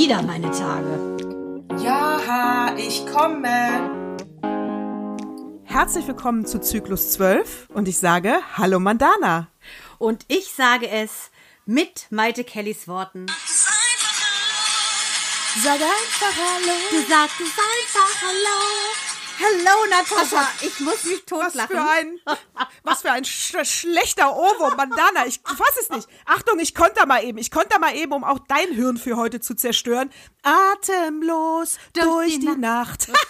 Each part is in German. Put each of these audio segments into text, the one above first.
wieder meine Tage. Ja, ich komme. Herzlich willkommen zu Zyklus 12 und ich sage Hallo Mandana. Und ich sage es mit Maite Kellys Worten. Sag einfach Hallo. Du sagst einfach Hallo. Hallo Natascha, ich muss mich Was totlachen. für ein, was für ein sch schlechter Ohrwurm, Mandana. Ich fass es nicht. Achtung, ich konter mal eben. Ich konter mal eben, um auch dein Hirn für heute zu zerstören. Atemlos durch, Durch die die, Nacht.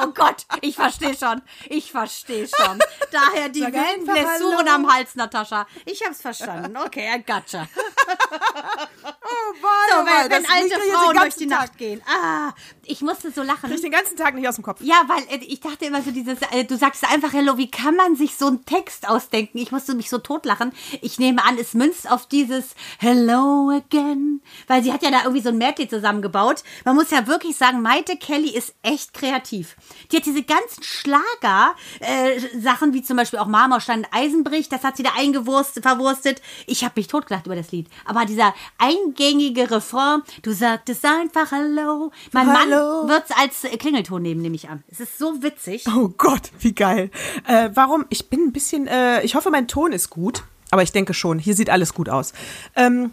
Oh Gott, ich verstehe schon. Ich verstehe schon. Daher die wilden Blessuren am Hals, Natascha. Ich hab's verstanden. Okay, I gotcha. Oh, So, wei, wei, wenn, alte Frauen durch die ganzen Nacht gehen. Ah, ich musste so lachen. Krieg ich den ganzen Tag nicht aus dem Kopf. Ja, weil äh, ich dachte immer so dieses, äh, du sagst einfach Hello, wie kann man sich so einen Text ausdenken? Ich musste mich so totlachen. Ich nehme an, es münzt auf dieses Hello again, weil sie hat ja da irgendwie so ein Medley zusammengebaut. Man muss ja wirklich sagen, Maite Kelly ist echt kreativ. Die hat diese ganzen Schlager äh, Sachen wie zum Beispiel auch Marmorstein und Eisenbrich, das hat sie da eingewurstet, verwurstet. Ich habe mich totgelacht über das Lied. Aber dieser eingängige Refrain, du sagtest einfach Hello. Mein Hallo. Mann wird's als äh, Klingelton nehmen, nehme ich an. Es ist so witzig. Oh Gott, wie geil. Äh, warum? Ich bin ein bisschen, äh, ich hoffe, mein Ton ist gut, aber ich denke schon, hier sieht alles gut aus. Ähm,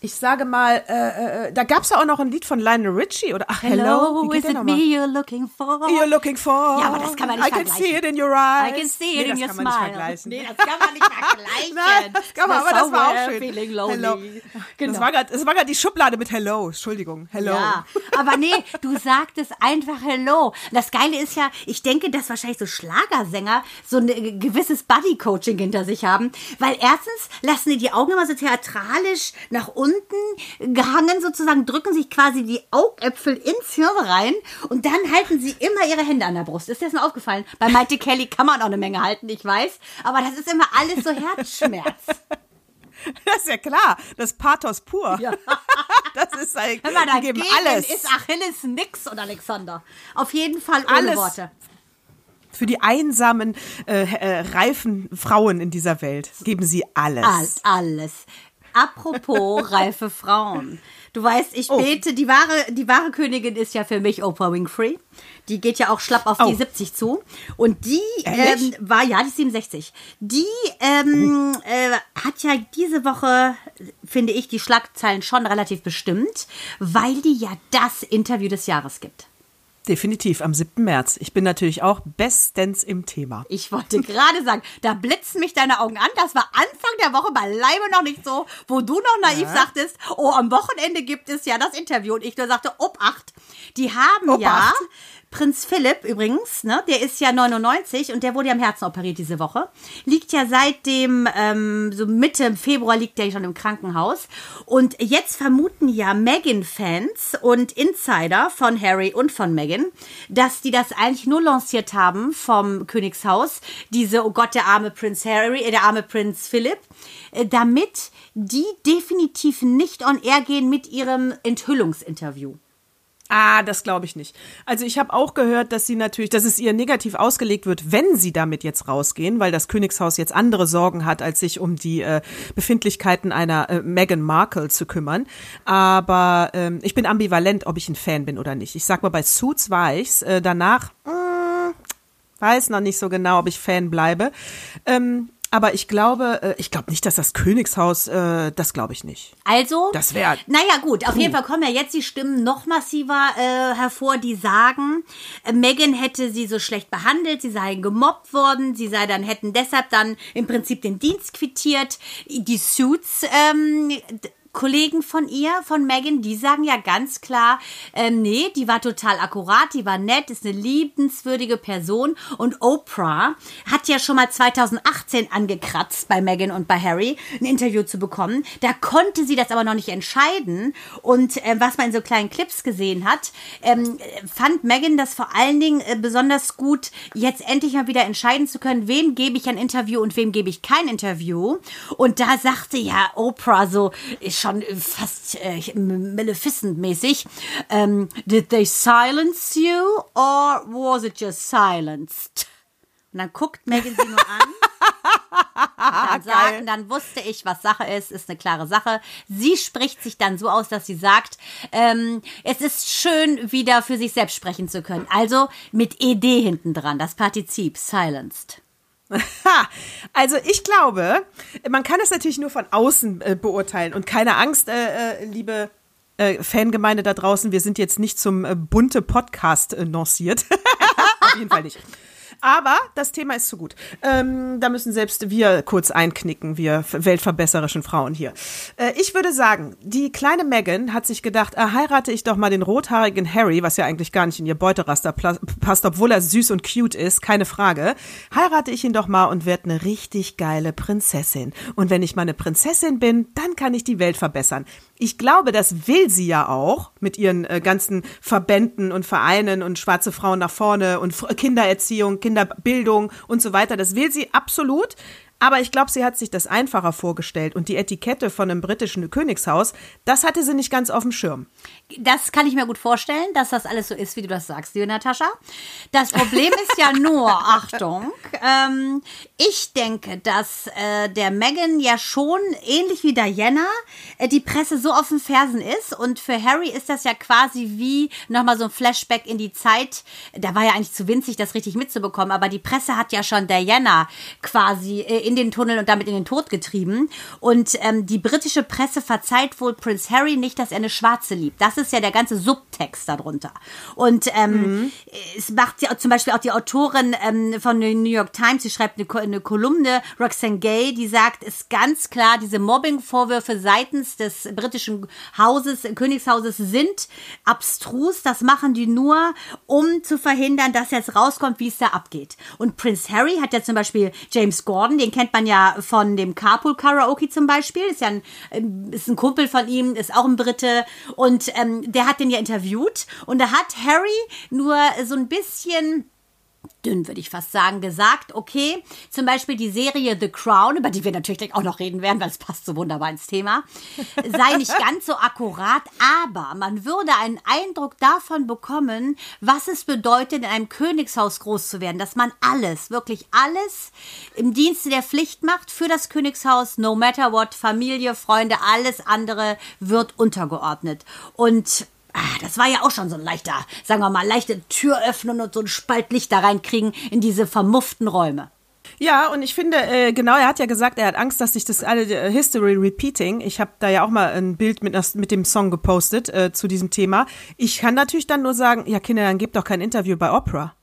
ich sage mal, äh, äh, da gab es ja auch noch ein Lied von Lionel Richie oder ach Hello, geht is it me you're looking for? You're looking for. Ja, aber das kann man nicht I can vergleichen. see it in your eyes. I can see nee, it in das your kann man nicht smile. vergleichen. Nee, das kann man nicht vergleichen. Nein, das kann man, aber das war auch schön. Feeling lonely. Hello. Genau. Das war das war gerade die Schublade mit Hello. Entschuldigung. Hello. Ja, aber nee, du sagtest einfach Hello. Das Geile ist ja, ich denke, dass wahrscheinlich so Schlagersänger so ein äh, gewisses Buddy-Coaching hinter sich haben, weil erstens lassen die die Augen immer so theatralisch nach unten gehangen sozusagen, drücken sich quasi die Augäpfel ins Hirn rein und dann halten sie immer ihre Hände an der Brust. Ist dir das mal aufgefallen? Bei Maite Kelly kann man auch eine Menge halten, ich weiß, aber das ist immer alles so Herzschmerz. Das ist ja klar. Das Pathos pur. Ja. Das ist ein, Hör mal, die geben alles. ist Achilles nix und Alexander. Auf jeden Fall ohne Alles. Worte. Für die einsamen, äh, äh, reifen Frauen in dieser Welt geben sie alles. All, alles. Apropos reife Frauen. Du weißt, ich Oh. bete, die wahre, die wahre Königin ist ja für mich Oprah Winfrey. Die geht ja auch schlapp auf die Oh. 70 zu. Und die ähm, war, ja, die ist 67. Die ähm, äh, hat ja diese Woche, finde ich, die Schlagzeilen schon relativ bestimmt, weil die ja das Interview des Jahres gibt. Definitiv, am 7. März. Ich bin natürlich auch bestens im Thema. Ich wollte gerade sagen, da blitzen mich deine Augen an. Das war Anfang der Woche beileibe noch nicht so, wo du noch naiv sagtest, oh, am Wochenende gibt es ja das Interview. Und ich nur sagte, Obacht. Die haben Obacht. ja Prinz Philipp übrigens, ne, der ist ja 99 und der wurde ja am Herzen operiert diese Woche. Liegt ja seit dem, ähm, so Mitte Februar liegt der schon im Krankenhaus. Und jetzt vermuten ja Meghan-Fans und Insider von Harry und von Meghan, dass die das eigentlich nur lanciert haben vom Königshaus. Diese, oh Gott, der arme Prinz Harry, äh, der arme Prinz Philipp, äh, damit die definitiv nicht on air gehen mit ihrem Enthüllungsinterview. Ah, das glaube ich nicht. Also ich habe auch gehört, dass sie natürlich, dass es ihr negativ ausgelegt wird, wenn sie damit jetzt rausgehen, weil das Königshaus jetzt andere Sorgen hat, als sich um die äh, Befindlichkeiten einer äh, Meghan Markle zu kümmern. Aber ähm, ich bin ambivalent, ob ich ein Fan bin oder nicht. Ich sag mal, bei Suits war ich's. Äh, danach mh, weiß noch nicht so genau, ob ich Fan bleibe. Ähm, aber ich glaube, äh, ich glaube nicht, dass das Königshaus, äh, das glaube ich nicht. Also, Das wär- Naja, gut, auf jeden Fall kommen ja jetzt die Stimmen noch massiver äh, hervor, die sagen, äh, Meghan hätte sie so schlecht behandelt, sie seien gemobbt worden, sie sei dann, hätten deshalb dann im Prinzip den Dienst quittiert. Die Suits, ähm, Kollegen von ihr, von Megan, die sagen ja ganz klar, ähm, nee, die war total akkurat, die war nett, ist eine liebenswürdige Person. Und Oprah hat ja schon mal 2018 angekratzt bei Megan und bei Harry, ein Interview zu bekommen. Da konnte sie das aber noch nicht entscheiden. Und äh, was man in so kleinen Clips gesehen hat, ähm, fand Megan das vor allen Dingen äh, besonders gut, jetzt endlich mal wieder entscheiden zu können, wem gebe ich ein Interview und wem gebe ich kein Interview. Und da sagte ja Oprah so, ist schon fast äh, Maleficent-mäßig, ähm, did they silence you or was it just silenced? Und dann guckt Megan sie nur an dann, sagen, dann wusste ich, was Sache ist, ist eine klare Sache. Sie spricht sich dann so aus, dass sie sagt, ähm, es ist schön, wieder für sich selbst sprechen zu können. Also mit ED hinten dran, das Partizip, silenced. also ich glaube, man kann es natürlich nur von außen äh, beurteilen und keine Angst, äh, äh, liebe äh, Fangemeinde da draußen, wir sind jetzt nicht zum äh, bunte Podcast äh, lanciert. Auf jeden Fall nicht. Aber das Thema ist zu gut. Ähm, da müssen selbst wir kurz einknicken, wir weltverbesserischen Frauen hier. Äh, ich würde sagen, die kleine Megan hat sich gedacht, ah, heirate ich doch mal den rothaarigen Harry, was ja eigentlich gar nicht in ihr Beuteraster passt, obwohl er süß und cute ist, keine Frage. Heirate ich ihn doch mal und werde eine richtig geile Prinzessin. Und wenn ich mal eine Prinzessin bin, dann kann ich die Welt verbessern. Ich glaube, das will sie ja auch mit ihren äh, ganzen Verbänden und Vereinen und schwarze Frauen nach vorne und Kindererziehung, Kinderbildung und so weiter. Das will sie absolut. Aber ich glaube, sie hat sich das einfacher vorgestellt und die Etikette von einem britischen Königshaus, das hatte sie nicht ganz auf dem Schirm. Das kann ich mir gut vorstellen, dass das alles so ist, wie du das sagst, liebe Natascha. Das Problem ist ja nur, Achtung, ähm, ich denke, dass äh, der Meghan ja schon ähnlich wie Diana äh, die Presse so auf den Fersen ist und für Harry ist das ja quasi wie nochmal so ein Flashback in die Zeit. Da war ja eigentlich zu winzig, das richtig mitzubekommen, aber die Presse hat ja schon Diana quasi äh, in den Tunnel und damit in den Tod getrieben und ähm, die britische Presse verzeiht wohl Prince Harry nicht, dass er eine Schwarze liebt. Das ist ja der ganze Subtext darunter. Und ähm, mhm. es macht ja zum Beispiel auch die Autorin ähm, von der New York Times, sie schreibt eine, eine Kolumne, Roxane Gay, die sagt, ist ganz klar, diese Mobbing-Vorwürfe seitens des britischen Hauses, Königshauses sind abstrus. Das machen die nur, um zu verhindern, dass jetzt rauskommt, wie es da abgeht. Und Prince Harry hat ja zum Beispiel James Gordon, den kennt man ja von dem Carpool Karaoke zum Beispiel, ist ja ein, ähm, ist ein Kumpel von ihm, ist auch ein Brite. Und ähm, der hat den ja interviewt. Und da hat Harry nur so ein bisschen dünn, würde ich fast sagen, gesagt, okay, zum Beispiel die Serie The Crown, über die wir natürlich auch noch reden werden, weil es passt so wunderbar ins Thema, sei nicht ganz so akkurat, aber man würde einen Eindruck davon bekommen, was es bedeutet, in einem Königshaus groß zu werden, dass man alles, wirklich alles im Dienste der Pflicht macht für das Königshaus, no matter what, Familie, Freunde, alles andere wird untergeordnet. Und Ah, das war ja auch schon so ein leichter, sagen wir mal, leichte Tür öffnen und so ein Spalt Licht da reinkriegen in diese vermufften Räume. Ja, und ich finde, äh, genau, er hat ja gesagt, er hat Angst, dass sich das alle äh, History repeating. Ich habe da ja auch mal ein Bild mit, mit dem Song gepostet äh, zu diesem Thema. Ich kann natürlich dann nur sagen, ja Kinder, dann gebt doch kein Interview bei Oprah.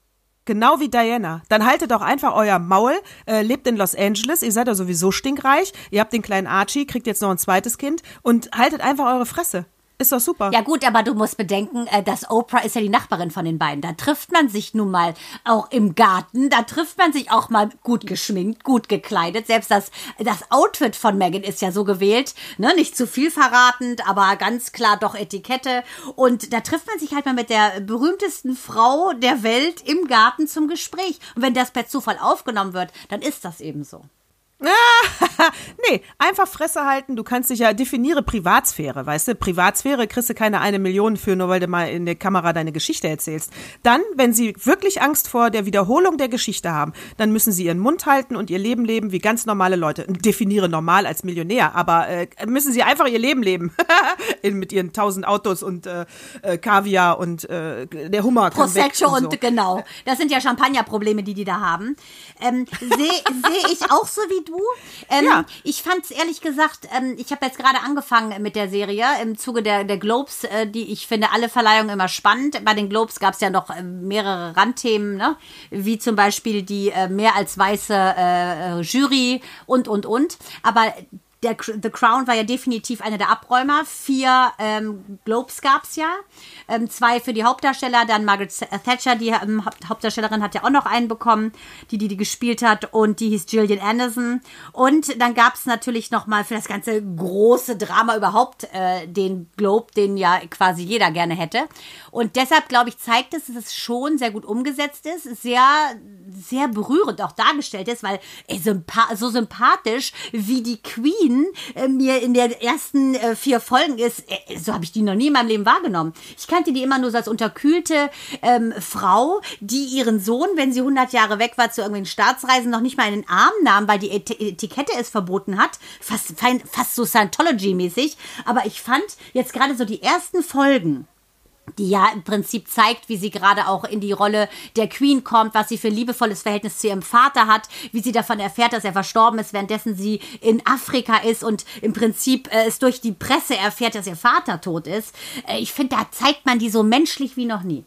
Genau wie Diana. Dann haltet doch einfach euer Maul, äh, lebt in Los Angeles, ihr seid ja sowieso stinkreich, ihr habt den kleinen Archie, kriegt jetzt noch ein zweites Kind und haltet einfach eure Fresse. Ist doch super. Ja gut, aber du musst bedenken, äh, dass Oprah ist ja die Nachbarin von den beiden. Da trifft man sich nun mal auch im Garten. Da trifft man sich auch mal gut geschminkt, gut gekleidet. Selbst das, das Outfit von Megan ist ja so gewählt. Ne? Nicht zu viel verratend, aber ganz klar doch Etikette. Und da trifft man sich halt mal mit der berühmtesten Frau der Welt im Garten zum Gespräch. Und wenn das per Zufall aufgenommen wird, dann ist das eben so. nee, einfach Fresse halten. Du kannst dich ja definiere Privatsphäre, weißt du? Privatsphäre kriegst du keine eine Million für, nur weil du mal in der Kamera deine Geschichte erzählst. Dann, wenn sie wirklich Angst vor der Wiederholung der Geschichte haben, dann müssen sie ihren Mund halten und ihr Leben leben wie ganz normale Leute. Definiere normal als Millionär, aber äh, müssen sie einfach ihr Leben leben. in, mit ihren tausend Autos und äh, äh, Kaviar und äh, der Hummer. Prosecco und, so. und, genau. Das sind ja Champagnerprobleme, die die da haben. Ähm, Sehe seh ich auch so wie du. Ähm, ja. Ich fand es ehrlich gesagt, ähm, ich habe jetzt gerade angefangen mit der Serie im Zuge der, der Globes, äh, die ich finde alle Verleihungen immer spannend. Bei den Globes gab es ja noch äh, mehrere Randthemen, ne? wie zum Beispiel die äh, mehr als weiße äh, Jury und, und, und. Aber der, The Crown war ja definitiv einer der Abräumer. Vier ähm, Globes gab es ja. Ähm, zwei für die Hauptdarsteller, dann Margaret Thatcher, die ähm, Hauptdarstellerin, hat ja auch noch einen bekommen, die, die die gespielt hat und die hieß Gillian Anderson. Und dann gab es natürlich noch mal für das ganze große Drama überhaupt äh, den Globe, den ja quasi jeder gerne hätte. Und deshalb, glaube ich, zeigt es, dass es schon sehr gut umgesetzt ist, sehr, sehr berührend auch dargestellt ist, weil ey, sympa so sympathisch wie die Queen Queen äh, mir in den ersten äh, vier Folgen ist, äh, so habe ich die noch nie in meinem Leben wahrgenommen. Ich kannte die immer nur so als unterkühlte ähm, Frau, die ihren Sohn, wenn sie 100 Jahre weg war, zu irgendwelchen Staatsreisen noch nicht mal in den Arm nahm, weil die Et Etikette es verboten hat. Fast, fast so Scientology-mäßig. Aber ich fand jetzt gerade so die ersten Folgen die ja im Prinzip zeigt, wie sie gerade auch in die Rolle der Queen kommt, was sie für ein liebevolles Verhältnis zu ihrem Vater hat, wie sie davon erfährt, dass er verstorben ist, währenddessen sie in Afrika ist und im Prinzip äh, es durch die Presse erfährt, dass ihr Vater tot ist. Äh, ich finde, da zeigt man die so menschlich wie noch nie.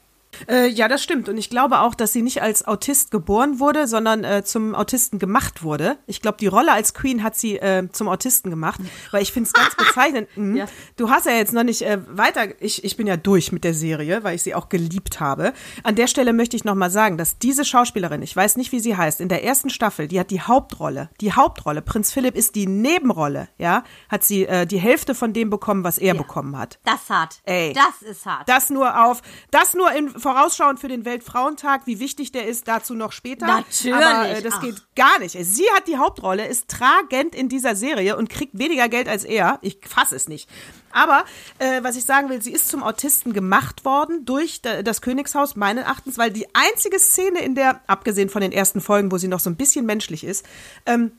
Äh, ja, das stimmt. Und ich glaube auch, dass sie nicht als Autist geboren wurde, sondern äh, zum Autisten gemacht wurde. Ich glaube, die Rolle als Queen hat sie äh, zum Autisten gemacht, weil ich finde es ganz bezeichnend. Mh, ja. Du hast ja jetzt noch nicht äh, weiter, ich, ich bin ja durch mit der Serie, weil ich sie auch geliebt habe. An der Stelle möchte ich nochmal sagen, dass diese Schauspielerin, ich weiß nicht, wie sie heißt, in der ersten Staffel, die hat die Hauptrolle, die Hauptrolle, Prinz Philipp ist die Nebenrolle, ja, hat sie äh, die Hälfte von dem bekommen, was er ja. bekommen hat. Das ist hart. Ey. Das ist hart. Das nur auf, das nur in vorausschauend für den Weltfrauentag, wie wichtig der ist, dazu noch später. Natürlich. Aber äh, das Ach. geht gar nicht. Sie hat die Hauptrolle, ist tragend in dieser Serie und kriegt weniger Geld als er. Ich fasse es nicht. Aber äh, was ich sagen will, sie ist zum Autisten gemacht worden durch das Königshaus, meinen Erachtens, weil die einzige Szene in der, abgesehen von den ersten Folgen, wo sie noch so ein bisschen menschlich ist, ähm,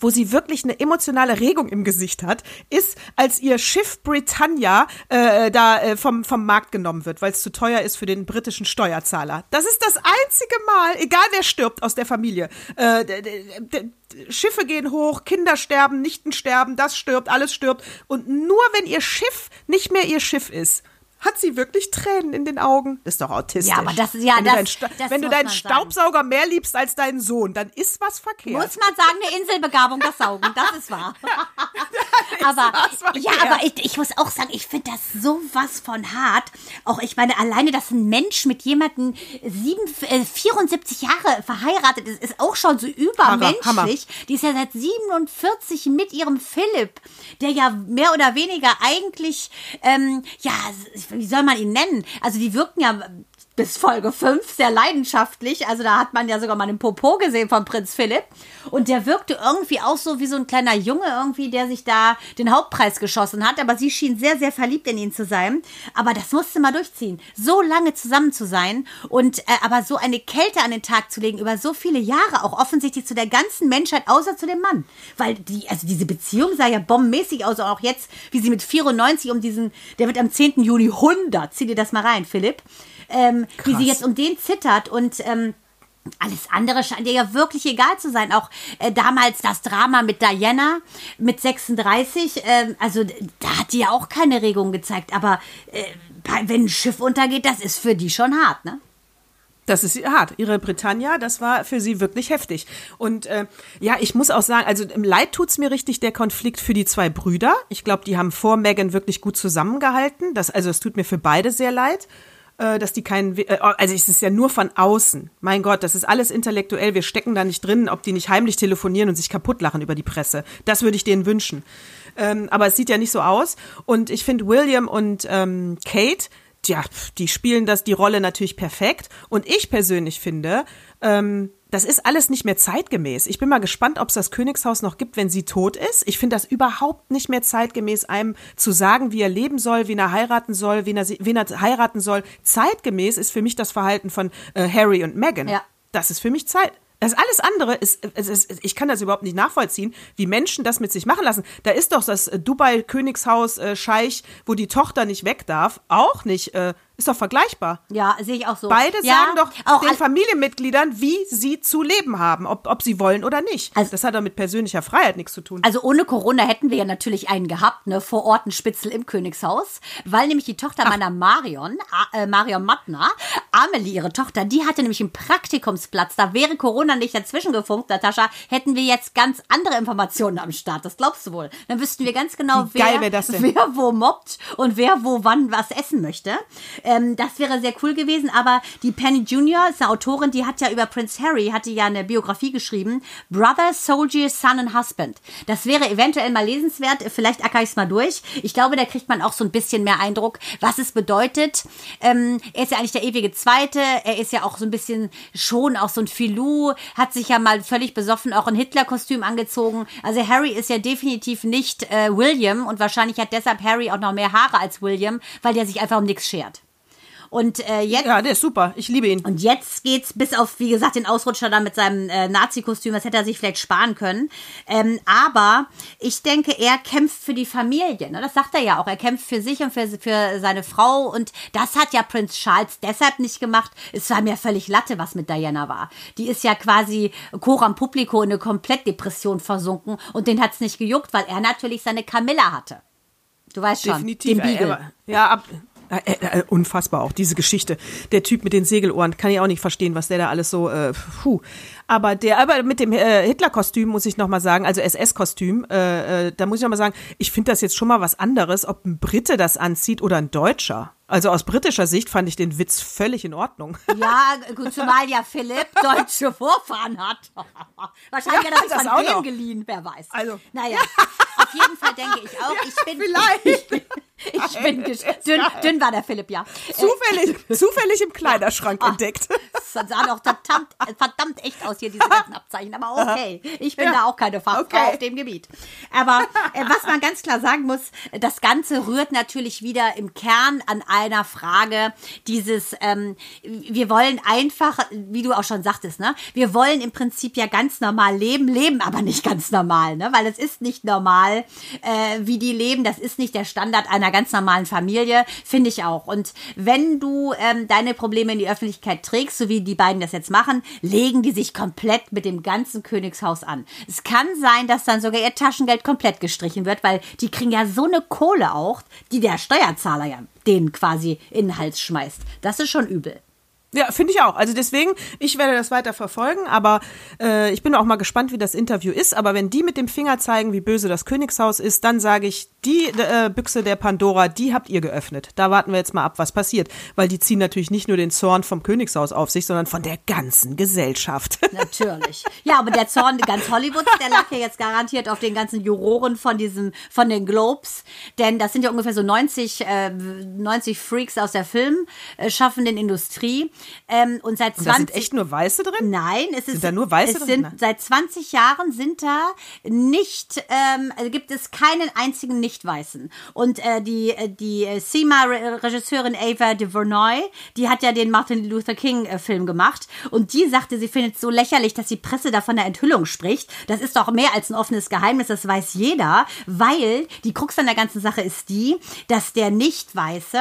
wo sie wirklich eine emotionale Regung im Gesicht hat, ist, als ihr Schiff Britannia äh, da äh, vom, vom Markt genommen wird, weil es zu teuer ist für den britischen Steuerzahler. Das ist das einzige Mal, egal wer stirbt aus der Familie. Äh, Schiffe gehen hoch, Kinder sterben, Nichten sterben, das stirbt, alles stirbt. Und nur wenn ihr Schiff nicht mehr ihr Schiff ist, hat sie wirklich Tränen in den Augen. Das ist doch autistisch. Ja, aber das ist ja wenn das. Du das wenn du deinen Staubsauger sagen. mehr liebst als deinen Sohn, dann ist was verkehrt. Muss man sagen, eine Inselbegabung, das Saugen, das ist wahr. ist aber ja, aber ich, ich, muss auch sagen, ich finde das sowas von hart. Auch ich meine, alleine, dass ein Mensch mit jemandem sieben, äh, 74 Jahre verheiratet ist, ist auch schon so übermenschlich. Hammer, Hammer. Die ist ja seit 47 mit ihrem Philipp, der ja mehr oder weniger eigentlich, ähm, ja, wie soll man ihn nennen? Also die wirken ja bis Folge 5 sehr leidenschaftlich. Also da hat man ja sogar mal den Popo gesehen von Prinz Philipp. Und der wirkte irgendwie auch so wie so ein kleiner Junge irgendwie, der sich da den Hauptpreis geschossen hat. Aber sie schien sehr, sehr verliebt in ihn zu sein. Aber das musste mal durchziehen. So lange zusammen zu sein und äh, aber so eine Kälte an den Tag zu legen über so viele Jahre, auch offensichtlich zu der ganzen Menschheit, außer zu dem Mann. Weil die, also diese Beziehung sah ja bombenmäßig aus. Und auch jetzt, wie sie mit 94 um diesen, der wird am 10. Juni 100. Zieh dir das mal rein, Philipp ähm, wie sie jetzt um den zittert und ähm, alles andere scheint ihr ja wirklich egal zu sein. Auch äh, damals das Drama mit Diana mit 36, äh, also da hat die ja auch keine Regung gezeigt. Aber äh, wenn ein Schiff untergeht, das ist für die schon hart, ne? Das ist hart. Ihre Britannia, das war für sie wirklich heftig. Und äh, ja, ich muss auch sagen, also im Leid tut's mir richtig der Konflikt für die zwei Brüder. Ich glaube, die haben vor Megan wirklich gut zusammengehalten. Das, also es tut mir für beide sehr leid. Äh, dass die keinen, äh, also es ist ja nur von außen. Mein Gott, das ist alles intellektuell. Wir stecken da nicht drin, ob die nicht heimlich telefonieren und sich kaputtlachen über die Presse. Das würde ich denen wünschen. Ähm, aber es sieht ja nicht so aus. Und ich finde William und ähm, Kate, ja, die spielen das die Rolle natürlich perfekt. Und ich persönlich finde, ähm, das ist alles nicht mehr zeitgemäß. Ich bin mal gespannt, ob es das Königshaus noch gibt, wenn sie tot ist. Ich finde das überhaupt nicht mehr zeitgemäß, einem zu sagen, wie er leben soll, wen er heiraten soll, wen er, wen er heiraten soll. Zeitgemäß ist für mich das Verhalten von äh, Harry und Meghan. Ja. Das ist für mich Zeit. Das alles andere ist, ist, ist, ich kann das überhaupt nicht nachvollziehen, wie Menschen das mit sich machen lassen. Da ist doch das Dubai Königshaus äh, Scheich, wo die Tochter nicht weg darf, auch nicht äh, ist doch vergleichbar. Ja, sehe ich auch so. Beide ja, sagen doch auch den Familienmitgliedern, wie sie zu leben haben, ob, ob sie wollen oder nicht. Also, das hat doch mit persönlicher Freiheit nichts zu tun. Also ohne Corona hätten wir ja natürlich einen gehabt, ne, vor Ort ein Spitzel im Königshaus, weil nämlich die Tochter Ach. meiner Marion, äh, Marion Mattner, Amelie, ihre Tochter, die hatte nämlich einen Praktikumsplatz. Da wäre Corona nicht dazwischen gefunkt, Natascha, hätten wir jetzt ganz andere Informationen am Start. Das glaubst du wohl. Dann wüssten wir ganz genau, wer, wer wo mobbt und wer wo wann was essen möchte. Äh, Ähm, das wäre sehr cool gewesen, aber die Penny Junior ist eine Autorin, die hat ja über Prince Harry, hatte ja eine Biografie geschrieben. Brother, Soldier, Son and Husband. Das wäre eventuell mal lesenswert. Vielleicht acker ich es mal durch. Ich glaube, da kriegt man auch so ein bisschen mehr Eindruck, was es bedeutet. Ähm, er ist ja eigentlich der ewige Zweite. Er ist ja auch so ein bisschen schon auch so ein Filou. Hat sich ja mal völlig besoffen auch ein Hitler-Kostüm angezogen. Also Harry ist ja definitiv nicht äh, William und wahrscheinlich hat deshalb Harry auch noch mehr Haare als William, weil der sich einfach um nichts schert. Und äh, jetzt. Ja, der ist super. Ich liebe ihn. Und jetzt geht's bis auf, wie gesagt, den Ausrutscher da mit seinem äh, Nazi-Kostüm. Das hätte er sich vielleicht sparen können. Ähm, aber ich denke, er kämpft für die Familie. Ne? Das sagt er ja auch. Er kämpft für sich und für, für seine Frau. Und das hat ja Prinz Charles deshalb nicht gemacht. Es war mir völlig Latte, was mit Diana war. Die ist ja quasi Coram Publico in eine Komplettdepression versunken. Und den hat's nicht gejuckt, weil er natürlich seine Camilla hatte. Du weißt schon. Definitiv. Den Beagle. Ja, ab, äh, äh, unfassbar auch, diese Geschichte. Der Typ mit den Segelohren, kann ich auch nicht verstehen, was der da alles so, äh, puh. Aber der, aber mit dem äh, Hitler-Kostüm muss ich nochmal sagen, also SS-Kostüm, äh, äh, da muss ich nochmal sagen, ich finde das jetzt schon mal was anderes, ob ein Brite das anzieht oder ein Deutscher. Also aus britischer Sicht fand ich den Witz völlig in Ordnung. Ja, gut, zumal ja Philipp deutsche Vorfahren hat. Wahrscheinlich Ja, hat er sich das von dem noch. geliehen, wer weiß. Also. Naja, auf jeden Fall denke ich auch, ich bin. vielleicht. Ich bin gesch- dünn, dünn war der Philipp, ja. Zufällig, zufällig im Kleiderschrank Ah. entdeckt. Das sah doch verdammt, verdammt echt aus hier, diese ganzen Abzeichen. Aber okay, ich bin Ja. da auch keine Fachfrau Okay. auf dem Gebiet. Aber äh, was man ganz klar sagen muss, das Ganze rührt natürlich wieder im Kern an einer Frage, dieses, ähm, wir wollen einfach, wie du auch schon sagtest, ne, wir wollen im Prinzip ja ganz normal leben, leben aber nicht ganz normal, ne, weil es ist nicht normal, äh, wie die leben, das ist nicht der Standard einer ganz normalen Familie, finde ich auch. Und wenn du ähm, deine Probleme in die Öffentlichkeit trägst, so wie die beiden das jetzt machen, legen die sich komplett mit dem ganzen Königshaus an. Es kann sein, dass dann sogar ihr Taschengeld komplett gestrichen wird, weil die kriegen ja so eine Kohle auch, die der Steuerzahler ja denen quasi in den Hals schmeißt. Das ist schon übel. Ja, finde ich auch. Also deswegen, ich werde das weiter verfolgen, aber äh, ich bin auch mal gespannt, wie das Interview ist. Aber wenn die mit dem Finger zeigen, wie böse das Königshaus ist, dann sage ich, die äh, Büchse der Pandora, die habt ihr geöffnet. Da warten wir jetzt mal ab, was passiert. Weil die ziehen natürlich nicht nur den Zorn vom Königshaus auf sich, sondern von der ganzen Gesellschaft. Natürlich. Ja, aber der Zorn ganz Hollywoods, der lag ja jetzt garantiert auf den ganzen Juroren von diesem, von den Globes. Denn das sind ja ungefähr so 90, äh, 90 Freaks aus der filmschaffenden Industrie. Ähm, und seit Und da 20 sind echt nur Weiße drin? Nein, es ist da nur Weiße drin? sind seit 20 Jahren sind da nicht ähm, also gibt es keinen einzigen Nicht-Weißen. Und äh, die äh, die äh, SEMA-Regisseurin Ava DuVernay, die hat ja den Martin Luther King-Film gemacht und die sagte, sie findet es so lächerlich, dass die Presse da von der Enthüllung spricht. Das ist doch mehr als ein offenes Geheimnis, das weiß jeder, weil die Krux an der ganzen Sache ist die, dass der Nicht-Weiße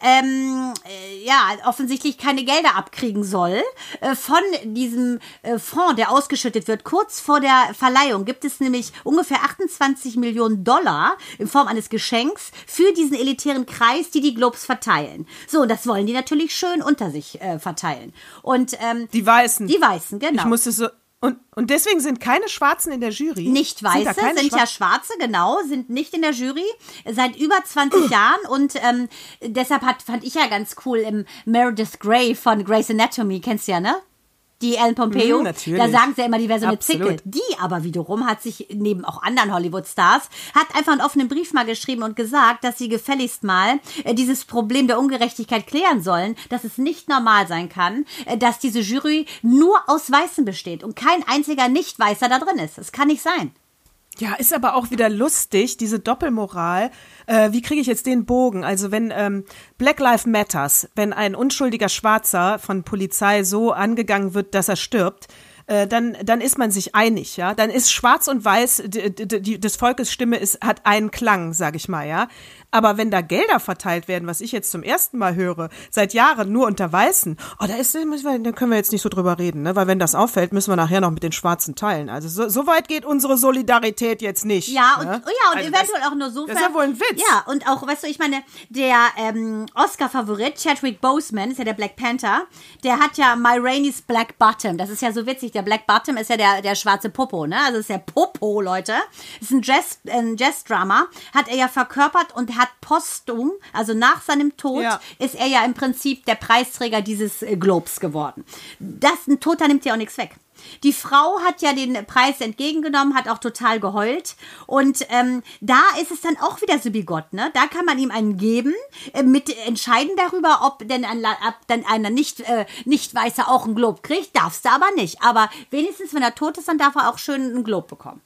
ähm, äh, ja offensichtlich keine Gelder abkriegen soll äh, von diesem äh, Fonds, der ausgeschüttet wird. Kurz vor der Verleihung gibt es nämlich ungefähr 28 Millionen Dollar in Form eines Geschenks für diesen elitären Kreis, die die Globes verteilen. So, und das wollen die natürlich schön unter sich äh, verteilen. Und ähm, Die Weißen. die Weißen, genau. Ich musste so. Und, und deswegen sind keine Schwarzen in der Jury. Nicht Sind Weiße, keine sind, Schwa- ja Schwarze, genau, sind nicht in der Jury seit über 20 Jahren und ähm, deshalb hat, fand ich ja ganz cool im Meredith Grey von Grey's Anatomy, kennst du ja, ne? Die Ellen Pompeo, Mhm, natürlich. da sagen sie ja immer, die wäre so eine Absolut. Zicke. Die aber wiederum hat sich neben auch anderen Hollywood-Stars, hat einfach einen offenen Brief mal geschrieben und gesagt, dass sie gefälligst mal äh, dieses Problem der Ungerechtigkeit klären sollen, dass es nicht normal sein kann, äh, dass diese Jury nur aus Weißen besteht und kein einziger Nicht-Weißer da drin ist. Das kann nicht sein. Ja, ist aber auch wieder lustig, diese Doppelmoral. Äh, wie kriege ich jetzt den Bogen? Also wenn ähm, Black Lives Matters, wenn ein unschuldiger Schwarzer von Polizei so angegangen wird, dass er stirbt, äh, dann, dann ist man sich einig, ja. Dann ist Schwarz und Weiß, d- d- die, des Volkes Stimme ist, hat einen Klang, sag ich mal, ja. Aber wenn da Gelder verteilt werden, was ich jetzt zum ersten Mal höre, seit Jahren nur unter Weißen, oh, da ist, da können wir jetzt nicht so drüber reden, ne? Weil wenn das auffällt, müssen wir nachher noch mit den Schwarzen teilen. Also so, so weit geht unsere Solidarität jetzt nicht. Ja, und, ne? oh ja, und Also eventuell das, auch nur so Das ist ja wohl ein Witz. Ja, und auch, weißt du, ich meine, der ähm, Oscar-Favorit, Chadwick Boseman, ist ja der Black Panther, der hat ja My Rainey's Black Bottom. Das ist ja so witzig. Der Black Bottom ist ja der, der schwarze Popo, ne? Also ist der Popo, Leute. Ist ein Jazz, ein Jazz-Drama. Hat er ja verkörpert und hat postum, also nach seinem Tod, Ja. ist er ja im Prinzip der Preisträger dieses äh, Globes geworden. Das, ein Toter nimmt ja auch nichts weg. Die Frau hat ja den Preis entgegengenommen, hat auch total geheult. Und ähm, da ist es dann auch wieder so wie Gott, ne? Da kann man ihm einen geben, äh, mit entscheiden darüber, ob denn, ein, ob denn einer nicht, äh, nicht Weißer auch einen Glob kriegt. Darfst du aber nicht. Aber wenigstens, wenn er tot ist, dann darf er auch schön einen Glob bekommen.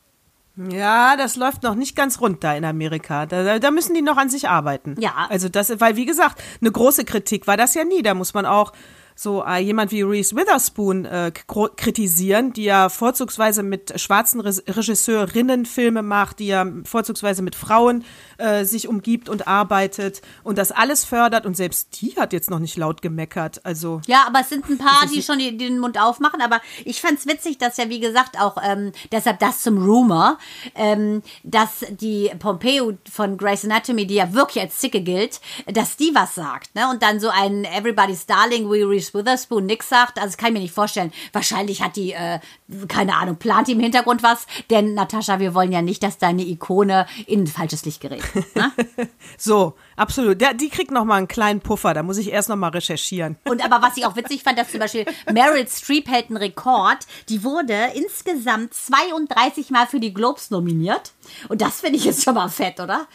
Ja, das läuft noch nicht ganz rund da in Amerika. Da, da- müssen die noch an sich arbeiten. Ja. Also das, weil wie gesagt, eine große Kritik war das ja nie. Da muss man auch so äh, jemand wie Reese Witherspoon äh, kritisieren, die ja vorzugsweise mit schwarzen Re Regisseurinnen Filme macht, die ja vorzugsweise mit Frauen äh, sich umgibt und arbeitet und das alles fördert und selbst die hat jetzt noch nicht laut gemeckert. Also Ja, aber es sind ein paar, die schon die, die den Mund aufmachen. Aber ich fand's witzig, dass ja, wie gesagt, auch ähm, deshalb das zum Rumor, ähm, dass die Pompeo von Grey's Anatomy, die ja wirklich als Zicke gilt, dass die was sagt. Ne? Und dann so ein Everybody's Darling, wie Reese Witherspoon nix sagt. Also das kann ich mir nicht vorstellen. Wahrscheinlich hat die, äh, keine Ahnung, plant die im Hintergrund was. Denn Natascha, wir wollen ja nicht, dass deine Ikone in ein falsches Licht gerät. So, absolut. Der, die kriegt noch mal einen kleinen Puffer. Da muss ich erst noch mal recherchieren. Und aber was ich auch witzig fand, dass zum Beispiel Meryl Streep hält einen Rekord. Die wurde insgesamt 32 Mal für die Globes nominiert. Und das finde ich jetzt schon mal fett, oder?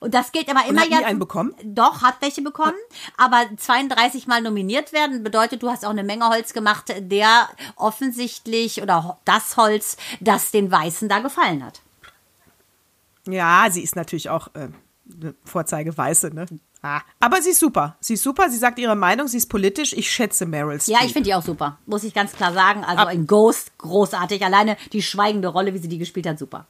Und das gilt aber immer hat nie ja. einen bekommen? Doch, hat welche bekommen. Aber 32 Mal nominiert werden bedeutet, du hast auch eine Menge Holz gemacht, der offensichtlich oder das Holz, das den Weißen da gefallen hat. Ja, sie ist natürlich auch äh, eine Vorzeige Weiße, ne? Ah, aber sie ist super. Sie ist super. Sie sagt ihre Meinung. Sie ist politisch. Ich schätze Meryl Streep. Ja, ich finde die auch super. Muss ich ganz klar sagen. Also in Ghost großartig. Alleine die schweigende Rolle, wie sie die gespielt hat, super.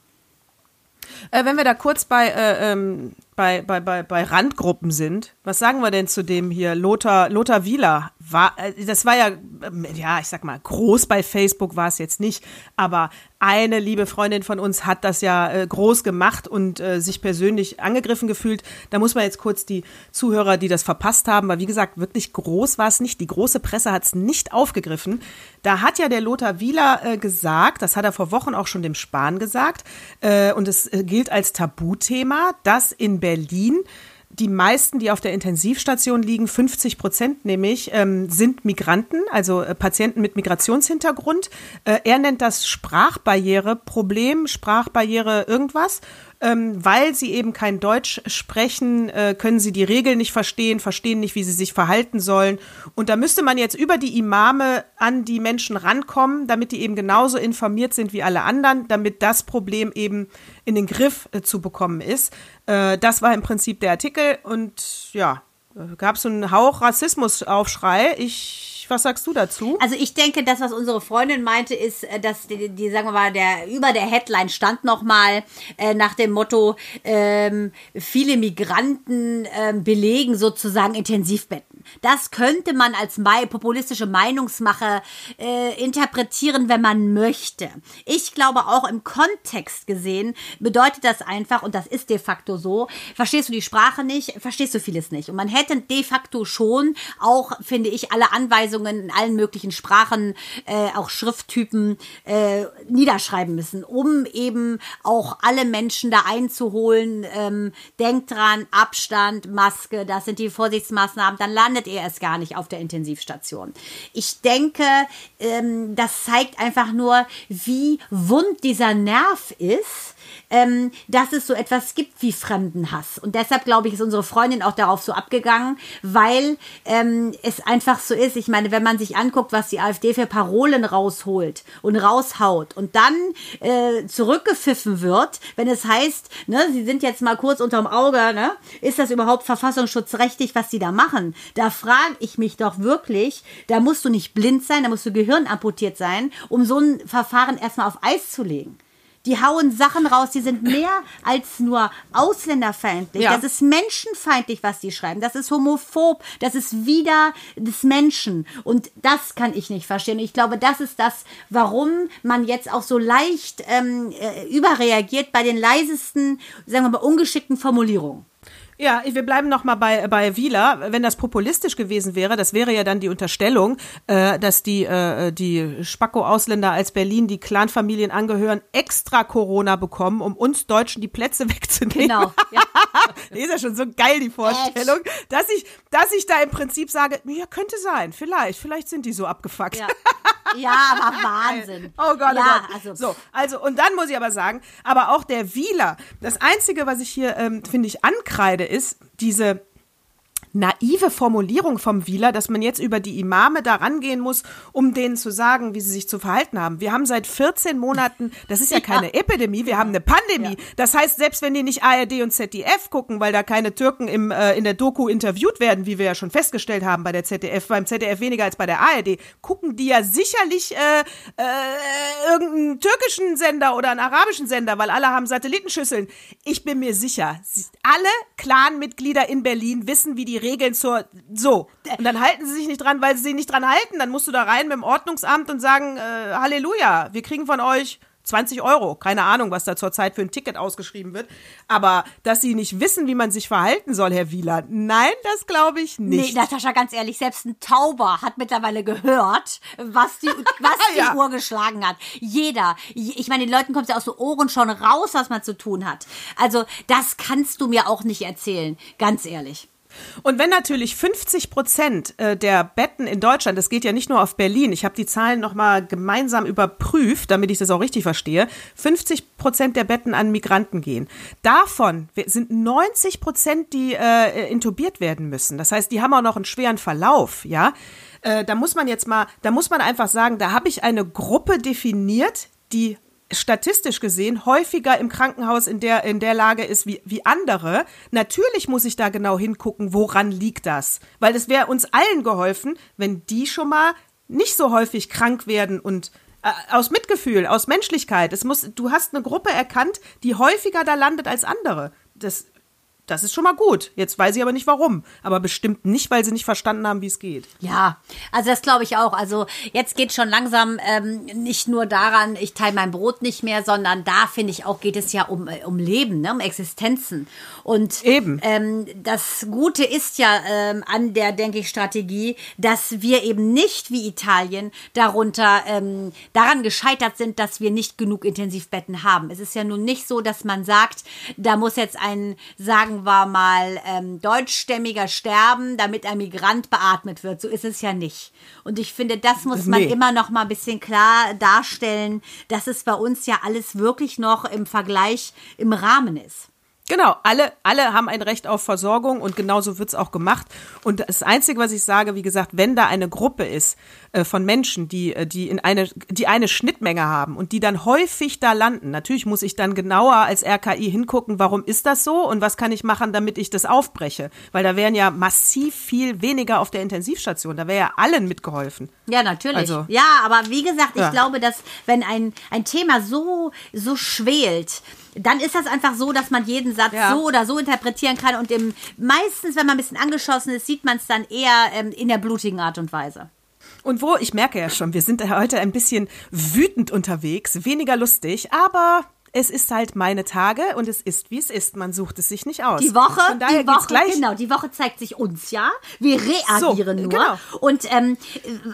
Äh, wenn wir da kurz bei, äh, ähm, bei, bei, bei, bei Randgruppen sind, was sagen wir denn zu dem hier? Lothar, Lothar Wieler. War, äh, das war ja, ähm, ja, ich sag mal, groß bei Facebook war es jetzt nicht, aber eine liebe Freundin von uns hat das ja äh, groß gemacht und äh, sich persönlich angegriffen gefühlt. Da muss man jetzt kurz die Zuhörer, die das verpasst haben, weil wie gesagt, wirklich groß war es nicht. Die große Presse hat es nicht aufgegriffen. Da hat ja der Lothar Wieler gesagt, das hat er vor Wochen auch schon dem Spahn gesagt, und es gilt als Tabuthema, dass in Berlin die meisten, die auf der Intensivstation liegen, 50 Prozent nämlich, ähm, sind Migranten, also äh, Patienten mit Migrationshintergrund. Äh, er nennt das Sprachbarriere, Problem, Sprachbarriere, irgendwas. Ähm, weil sie eben kein Deutsch sprechen, äh, können sie die Regeln nicht verstehen, verstehen nicht, wie sie sich verhalten sollen. Und da müsste man jetzt über die Imame an die Menschen rankommen, damit die eben genauso informiert sind wie alle anderen, damit das Problem eben in den Griff äh, zu bekommen ist. Äh, das war im Prinzip der Artikel und ja, gab es einen Hauch Rassismusaufschrei. Ich, was sagst du dazu? Also ich denke, das, was unsere Freundin meinte, ist, äh, dass die, die sagen wir mal, der über der Headline stand nochmal äh, nach dem Motto, ähm, viele Migranten ähm, belegen sozusagen Intensivbetten. Das könnte man als populistische Meinungsmache äh, interpretieren, wenn man möchte. Ich glaube auch im Kontext gesehen bedeutet das einfach, und das ist de facto so, verstehst du die Sprache nicht, verstehst du vieles nicht. Und man hätte de facto schon auch, finde ich, alle Anweisungen in allen möglichen Sprachen, äh, auch Schrifttypen äh, niederschreiben müssen, um eben auch alle Menschen da einzuholen. Ähm, denkt dran, Abstand, Maske, das sind die Vorsichtsmaßnahmen, dann landet ihr erst gar nicht auf der Intensivstation. Ich denke, ähm, das zeigt einfach nur, wie wund dieser Nerv ist ähm, dass es so etwas gibt wie Fremdenhass. Und deshalb, glaube ich, ist unsere Freundin auch darauf so abgegangen, weil ähm, es einfach so ist. Ich meine, wenn man sich anguckt, was die AfD für Parolen rausholt und raushaut und dann äh, zurückgepfiffen wird, wenn es heißt, ne, sie sind jetzt mal kurz unterm Auge, ne, ist das überhaupt verfassungsschutzrechtlich, was sie da machen? Da frage ich mich doch wirklich, da musst du nicht blind sein, da musst du gehirnamputiert sein, um so ein Verfahren erstmal auf Eis zu legen. Die hauen Sachen raus, die sind mehr als nur ausländerfeindlich. Ja. Das ist menschenfeindlich, was die schreiben. Das ist homophob. Das ist wieder des Menschen. Und das kann ich nicht verstehen. Ich glaube, das ist das, warum man jetzt auch so leicht ähm, äh, überreagiert bei den leisesten, sagen wir mal, ungeschickten Formulierungen. Ja, wir bleiben noch mal bei bei Wieler. Wenn das populistisch gewesen wäre, das wäre ja dann die Unterstellung, äh, dass die äh, die Spacko-Ausländer als Berlin die Clanfamilien angehören, extra Corona bekommen, um uns Deutschen die Plätze wegzunehmen. Genau. Ja. Ist ja schon so geil die Vorstellung, dass ich dass ich da im Prinzip sage, ja könnte sein, vielleicht, vielleicht sind die so abgefuckt. Ja. Ja, aber Wahnsinn. Oh Gott, oh ja, Gott. Also, so, also und dann muss ich aber sagen, aber auch der Wieler, das einzige, was ich hier ähm, finde ich ankreide, ist diese naive Formulierung vom Wieler, dass man jetzt über die Imame da rangehen muss, um denen zu sagen, wie sie sich zu verhalten haben. Wir haben seit 14 Monaten, das ist ja, keine Epidemie, wir haben eine Pandemie. Ja. Das heißt, selbst wenn die nicht ARD und ZDF gucken, weil da keine Türken im, äh, in der Doku interviewt werden, wie wir ja schon festgestellt haben bei der ZDF, beim ZDF weniger als bei der ARD, gucken die ja sicherlich äh, äh, irgendeinen türkischen Sender oder einen arabischen Sender, weil alle haben Satellitenschüsseln. Ich bin mir sicher, alle Clan-Mitglieder in Berlin wissen, wie die Regeln zur so und dann halten sie sich nicht dran, weil sie sich nicht dran halten. Dann musst du da rein mit dem Ordnungsamt und sagen äh, Halleluja, wir kriegen von euch 20 Euro. Keine Ahnung, was da zurzeit für ein Ticket ausgeschrieben wird. Aber dass sie nicht wissen, wie man sich verhalten soll, Herr Wieler, nein, das glaube ich Nee, nicht. Natascha, ganz ehrlich, selbst ein Tauber hat mittlerweile gehört, was die, was die Ja. Uhr geschlagen hat. Jeder. Ich meine, den Leuten kommt ja aus den Ohren schon raus, was man zu tun hat. Also, das kannst du mir auch nicht erzählen. Ganz ehrlich. Und wenn natürlich 50 Prozent äh, der Betten in Deutschland, das geht ja nicht nur auf Berlin, ich habe die Zahlen nochmal gemeinsam überprüft, damit ich das auch richtig verstehe, 50 Prozent der Betten an Migranten gehen. Davon sind 90 Prozent, die äh, intubiert werden müssen. Das heißt, die haben auch noch einen schweren Verlauf, ja. Äh, da muss man jetzt mal, da muss man einfach sagen, da habe ich eine Gruppe definiert, die statistisch gesehen häufiger im Krankenhaus in der, in der Lage ist wie, wie andere. Natürlich muss ich da genau hingucken, woran liegt das? Weil es wäre uns allen geholfen, wenn die schon mal nicht so häufig krank werden und äh, aus Mitgefühl, aus Menschlichkeit. Es muss, du hast eine Gruppe erkannt, die häufiger da landet als andere. Das, das ist schon mal gut. Jetzt weiß ich aber nicht warum. Aber bestimmt nicht, weil sie nicht verstanden haben, wie es geht. Ja, also das glaube ich auch. Also jetzt geht schon langsam ähm, nicht nur daran, ich teile mein Brot nicht mehr, sondern da finde ich auch geht es ja um, äh, um Leben, ne? um Existenzen. Und Eben. Ähm, das Gute ist ja ähm, an der, denke ich, Strategie, dass wir eben nicht wie Italien darunter ähm, daran gescheitert sind, dass wir nicht genug Intensivbetten haben. Es ist ja nun nicht so, dass man sagt, da muss jetzt ein, sagen wir mal, ähm, deutschstämmiger sterben, damit ein Migrant beatmet wird. So ist es ja nicht. Und ich finde, das muss man Nee. immer noch mal ein bisschen klar darstellen, dass es bei uns ja alles wirklich noch im Vergleich im Rahmen ist. Genau, alle, alle haben ein Recht auf Versorgung und genauso wird's auch gemacht. Und das Einzige, was ich sage, wie gesagt, wenn da eine Gruppe ist von Menschen, die, äh, die in eine, die eine Schnittmenge haben und die dann häufig da landen, natürlich muss ich dann genauer als RKI hingucken, warum ist das so und was kann ich machen, damit ich das aufbreche. Weil da wären ja massiv viel weniger auf der Intensivstation. Da wäre ja allen mitgeholfen. Ja, natürlich. Also- ja, aber wie gesagt, ich Ja. glaube, dass wenn ein, ein Thema so, so schwelt, dann ist das einfach so, dass man jeden Satz Ja. so oder so interpretieren kann. Und im, meistens, wenn man ein bisschen angeschossen ist, sieht man es dann eher ähm, in der blutigen Art und Weise. Und wo, ich merke ja schon, wir sind heute ein bisschen wütend unterwegs, weniger lustig, aber es ist halt meine Tage und es ist, wie es ist. Man sucht es sich nicht aus. Die Woche, Von daher die Woche, gleich. genau, die Woche zeigt sich uns ja. Wir reagieren So, nur. genau. Und ähm,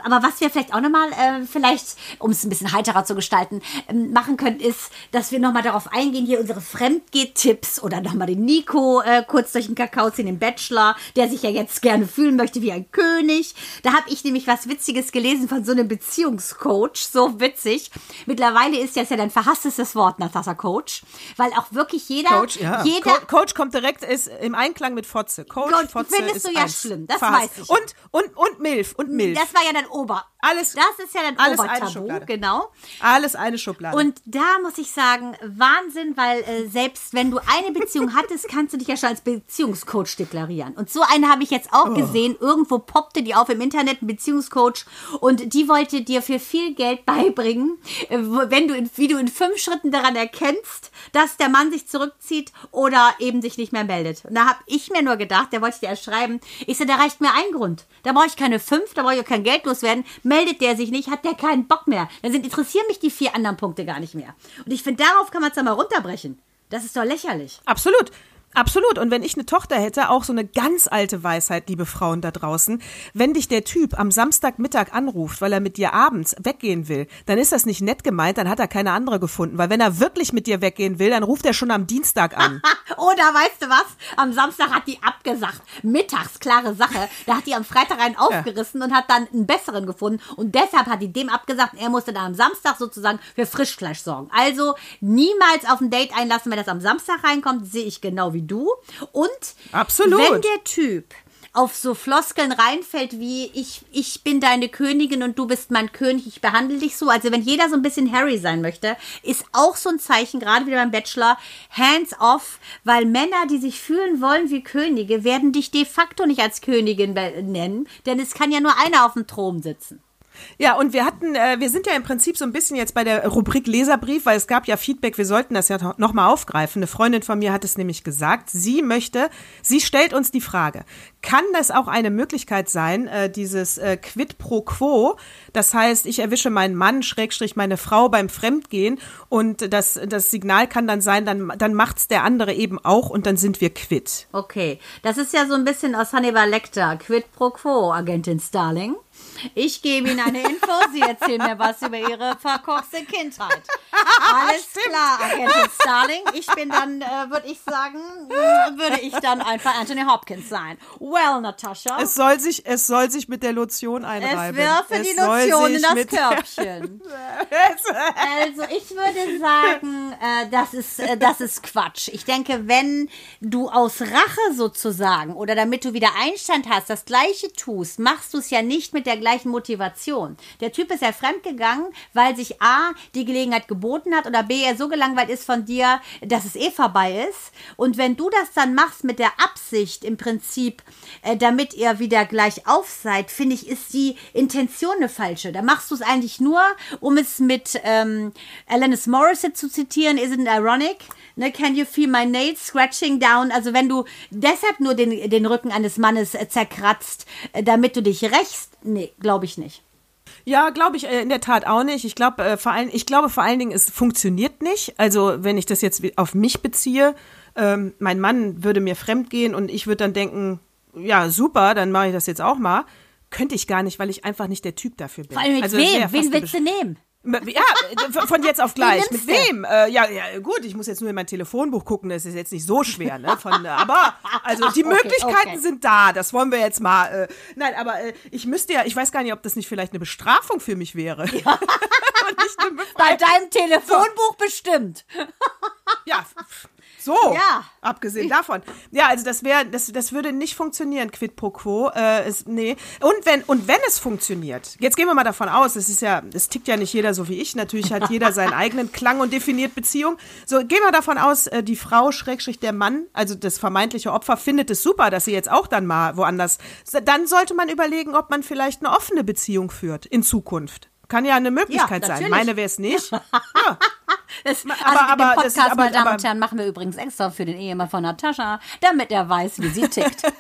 aber was wir vielleicht auch nochmal, äh, vielleicht, um es ein bisschen heiterer zu gestalten, ähm, machen können, ist, dass wir nochmal darauf eingehen, hier unsere Fremdgeht-Tipps oder nochmal den Nico äh, kurz durch den Kakao ziehen, den Bachelor, der sich ja jetzt gerne fühlen möchte wie ein König. Da habe ich nämlich was Witziges gelesen von so einem Beziehungscoach, so witzig. Mittlerweile ist das ja dein verhasstes Wort, Natascha Coach, weil auch wirklich jeder, Coach, ja. jeder Co Coach kommt direkt, ist im Einklang mit Fotze. Coach, Gott, Fotze findest ist du ja eins. schlimm, das Verhasst. weiß ich. Und, und, und Milf, und Milf. Das war ja dein Ober. Alles- Das ist ja dein alles eine Obertabu, Schublade. genau. Alles eine Schublade. Und da muss ich sagen, Wahnsinn, weil äh, selbst wenn du eine Beziehung hattest, kannst du dich ja schon als Beziehungscoach deklarieren. Und so eine habe ich jetzt Oh. auch gesehen. Irgendwo poppte die auf im Internet, ein Beziehungscoach. Und die wollte dir für viel Geld beibringen, äh, wenn du in, wie du in fünf Schritten daran erkennst, dass der Mann sich zurückzieht oder eben sich nicht mehr meldet. Und da habe ich mir nur gedacht, der wollte dir erst schreiben, ich so, da reicht mir ein Grund. Da brauche ich keine fünf, da brauche ich auch kein Geld loswerden. Meldet der sich nicht, hat der keinen Bock mehr. Dann sind, interessieren mich die vier anderen Punkte gar nicht mehr. Und ich finde, darauf kann man es dann mal runterbrechen. Das ist doch lächerlich. Absolut. Absolut. Und wenn ich eine Tochter hätte, auch so eine ganz alte Weisheit, liebe Frauen da draußen, wenn dich der Typ am Samstagmittag anruft, weil er mit dir abends weggehen will, dann ist das nicht nett gemeint, dann hat er keine andere gefunden. Weil wenn er wirklich mit dir weggehen will, dann ruft er schon am Dienstag an. Oder weißt du was? Am Samstag hat die abgesagt. Mittags, klare Sache. Da hat die am Freitag einen aufgerissen ja. und hat dann einen besseren gefunden. Und deshalb hat die dem abgesagt. Er musste dann am Samstag sozusagen für Frischfleisch sorgen. Also niemals auf ein Date einlassen, wenn das am Samstag reinkommt, sehe ich genau wie wie du. Und Absolut. wenn der Typ auf so Floskeln reinfällt wie ich, ich bin deine Königin und du bist mein König, ich behandle dich so. Also wenn jeder so ein bisschen Harry sein möchte, ist auch so ein Zeichen, gerade wieder beim Bachelor, hands off, weil Männer, die sich fühlen wollen wie Könige, werden dich de facto nicht als Königin nennen, denn es kann ja nur einer auf dem Thron sitzen. Ja, und wir hatten, äh, wir sind ja im Prinzip so ein bisschen jetzt bei der Rubrik Leserbrief, weil es gab ja Feedback, wir sollten das ja nochmal aufgreifen. Eine Freundin von mir hat es nämlich gesagt, sie möchte, sie stellt uns die Frage, kann das auch eine Möglichkeit sein, äh, dieses äh, Quid pro quo, das heißt, ich erwische meinen Mann, Schrägstrich meine Frau beim Fremdgehen und das, das Signal kann dann sein, dann, dann macht's der andere eben auch und dann sind wir quitt. Okay, das ist ja so ein bisschen aus Hannibal Lecter, Quid pro quo, Agentin Starling. Ich gebe Ihnen eine Info, Sie erzählen mir was über Ihre verkorkste Kindheit. Alles klar, Agentin Starling. Ich bin dann, äh, würde ich sagen, äh, würde ich dann einfach Anthony Hopkins sein. Well, Natascha. Es soll sich, es soll sich mit der Lotion einreiben. Es wirfe es die Lotion in das Körbchen. also, ich würde sagen, äh, das ist, äh, das ist Quatsch. Ich denke, wenn du aus Rache sozusagen oder damit du wieder Einstand hast, das Gleiche tust, machst du es ja nicht mit der gleichen Motivation. Der Typ ist ja fremdgegangen, weil sich A, die Gelegenheit geboten hat oder B, er so gelangweilt ist von dir, dass es eh vorbei ist. Und wenn du das dann machst mit der Absicht im Prinzip, äh, damit ihr wieder gleich auf seid, finde ich, ist die Intention eine falsche. Da machst du es eigentlich nur, um es mit ähm, Alanis Morissette zu zitieren, isn't ironic? Ne, can you feel my nails scratching down? Also wenn du deshalb nur den, den Rücken eines Mannes äh, zerkratzt, äh, damit du dich rächst, nee, glaube ich nicht. Ja, glaube ich äh, in der Tat auch nicht. Ich glaube äh, vor allem, ich glaube vor allen Dingen, es funktioniert nicht. Also wenn ich das jetzt auf mich beziehe, ähm, mein Mann würde mir fremd gehen und ich würde dann denken, ja super, dann mache ich das jetzt auch mal. Könnte ich gar nicht, weil ich einfach nicht der Typ dafür bin. Vor allem mit also, wem? Wen willst du nehmen? Ja, von jetzt auf gleich. Mit wem? Äh, ja, ja, gut, ich muss jetzt nur in mein Telefonbuch gucken, das ist jetzt nicht so schwer, ne? Von, aber, also die okay, Möglichkeiten okay. sind da, das wollen wir jetzt mal. Äh, nein, aber äh, ich müsste ja, ich weiß gar nicht, ob das nicht vielleicht eine Bestrafung für mich wäre. Ja. Bei deinem Telefonbuch so. bestimmt. Ja, so, ja. abgesehen davon. Ja, also das wäre, das, das würde nicht funktionieren, quid pro quo. Äh, ist, nee. Und wenn, und wenn es funktioniert, jetzt gehen wir mal davon aus, es ist ja, es tickt ja nicht jeder so wie ich, natürlich hat jeder seinen eigenen Klang und definiert Beziehung. So, gehen wir davon aus, äh, die Frau, Schrägstrich der Mann, also das vermeintliche Opfer, findet es super, dass sie jetzt auch dann mal woanders, dann sollte man überlegen, ob man vielleicht eine offene Beziehung führt in Zukunft. Kann ja eine Möglichkeit ja, sein. Meine wäre es nicht. Ja. Das, aber, also aber, den Podcast, das, aber, meine Damen aber, und Herren, machen wir übrigens extra für den Ehemann von Natascha, damit er weiß, wie sie tickt.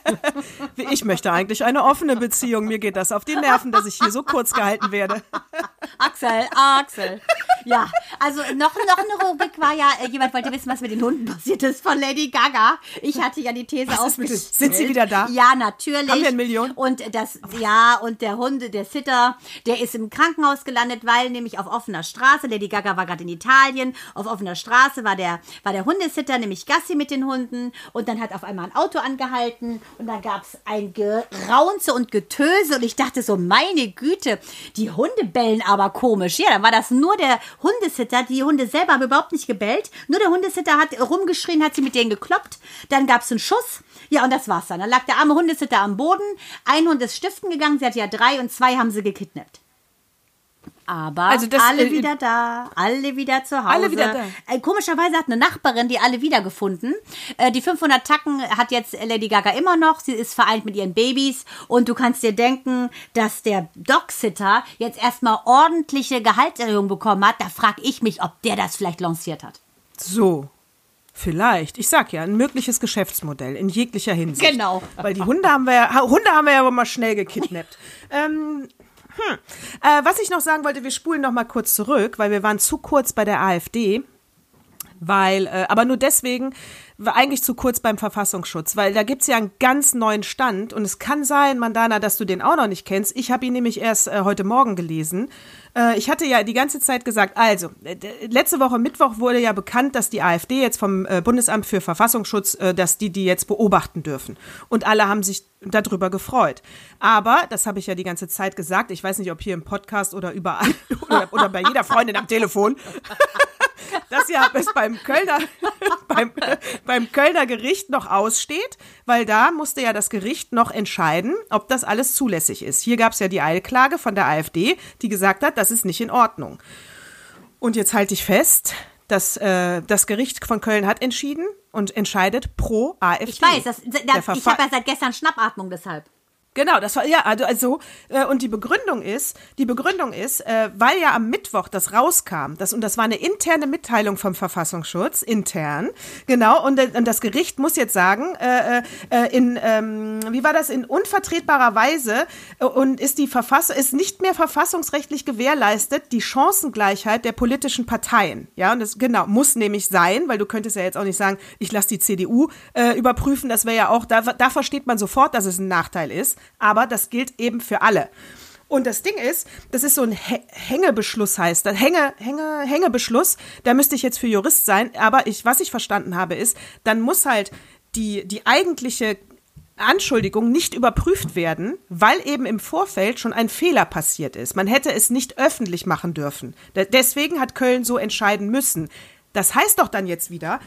Ich möchte eigentlich eine offene Beziehung. Mir geht das auf die Nerven, dass ich hier so kurz gehalten werde. Axel, Axel. Ja, also noch, noch eine Rubrik war ja, äh, jemand wollte wissen, was mit den Hunden passiert ist von Lady Gaga. Ich hatte ja die These aufgestellt. Sind sie wieder da? Ja, natürlich. Haben wir eine Million? Und das, ja, und der Hunde, der Sitter, der ist im Krankenhaus gelandet, weil nämlich auf offener Straße, Lady Gaga war gerade in Italien, auf offener Straße war der, war der Hundesitter, nämlich Gassi mit den Hunden und dann hat auf einmal ein Auto angehalten und dann gab es ein Geraunze und Getöse und ich dachte so, meine Güte, die Hunde bellen aber komisch. Ja, dann war das nur der Hundesitter. Die Hunde selber haben überhaupt nicht gebellt. Nur der Hundesitter hat rumgeschrien, hat sie mit denen gekloppt. Dann gab es einen Schuss. Ja, und das war's dann. Dann lag der arme Hundesitter am Boden. Ein Hund ist stiften gegangen. Sie hat ja drei und zwei haben sie gekidnappt. Aber also das, alle äh, wieder da, alle wieder zu Hause. Alle wieder da. Äh, komischerweise hat eine Nachbarin die alle wiedergefunden. Äh, die 500 Tacken hat jetzt Lady Gaga immer noch. Sie ist vereint mit ihren Babys. Und du kannst dir denken, dass der Dogsitter jetzt erstmal ordentliche Gehaltserhöhung bekommen hat. Da frage ich mich, ob der das vielleicht lanciert hat. So. Vielleicht. Ich sag ja, ein mögliches Geschäftsmodell in jeglicher Hinsicht. Genau. Weil die Hunde haben wir ja, Hunde haben wir ja aber mal schnell gekidnappt. ähm, hm. Äh, was ich noch sagen wollte, wir spulen noch mal kurz zurück, weil wir waren zu kurz bei der AfD. Weil, äh, aber nur deswegen eigentlich zu kurz beim Verfassungsschutz, weil da gibt's ja einen ganz neuen Stand und es kann sein, Mandana, dass du den auch noch nicht kennst. Ich habe ihn nämlich erst äh, heute Morgen gelesen. Äh, ich hatte ja die ganze Zeit gesagt, also, äh, letzte Woche Mittwoch wurde ja bekannt, dass die AfD jetzt vom äh, Bundesamt für Verfassungsschutz, äh, dass die die jetzt beobachten dürfen. Und alle haben sich darüber gefreut. Aber, das habe ich ja die ganze Zeit gesagt, ich weiß nicht, ob hier im Podcast oder überall oder, oder bei jeder Freundin am Telefon das ja bis beim Kölner, beim, beim Kölner Gericht noch aussteht, weil da musste ja das Gericht noch entscheiden, ob das alles zulässig ist. Hier gab es ja die Eilklage von der AfD, die gesagt hat, das ist nicht in Ordnung. Und jetzt halte ich fest, dass äh, das Gericht von Köln hat entschieden und entscheidet pro AfD. Ich weiß, das, das, ich habe ja seit gestern Schnappatmung deshalb. Genau, das war ja also, also äh, und die Begründung ist, die Begründung ist, äh, weil ja am Mittwoch das rauskam, das und das war eine interne Mitteilung vom Verfassungsschutz intern, genau und, äh, und das Gericht muss jetzt sagen, äh, äh, in ähm, wie war das in unvertretbarer Weise äh, und ist die Verfassung ist nicht mehr verfassungsrechtlich gewährleistet die Chancengleichheit der politischen Parteien, ja und das genau muss nämlich sein, weil du könntest ja jetzt auch nicht sagen, ich lasse die CDU äh, überprüfen, das wäre ja auch da da versteht man sofort, dass es ein Nachteil ist aber das gilt eben für alle. Und das Ding ist, das ist so ein Hängebeschluss heißt, das Hänge, Hänge, Hängebeschluss, da müsste ich jetzt für Jurist sein, aber ich, was ich verstanden habe, ist, dann muss halt die, die eigentliche Anschuldigung nicht überprüft werden, weil eben im Vorfeld schon ein Fehler passiert ist. Man hätte es nicht öffentlich machen dürfen. Deswegen hat Köln so entscheiden müssen. Das heißt doch dann jetzt wieder,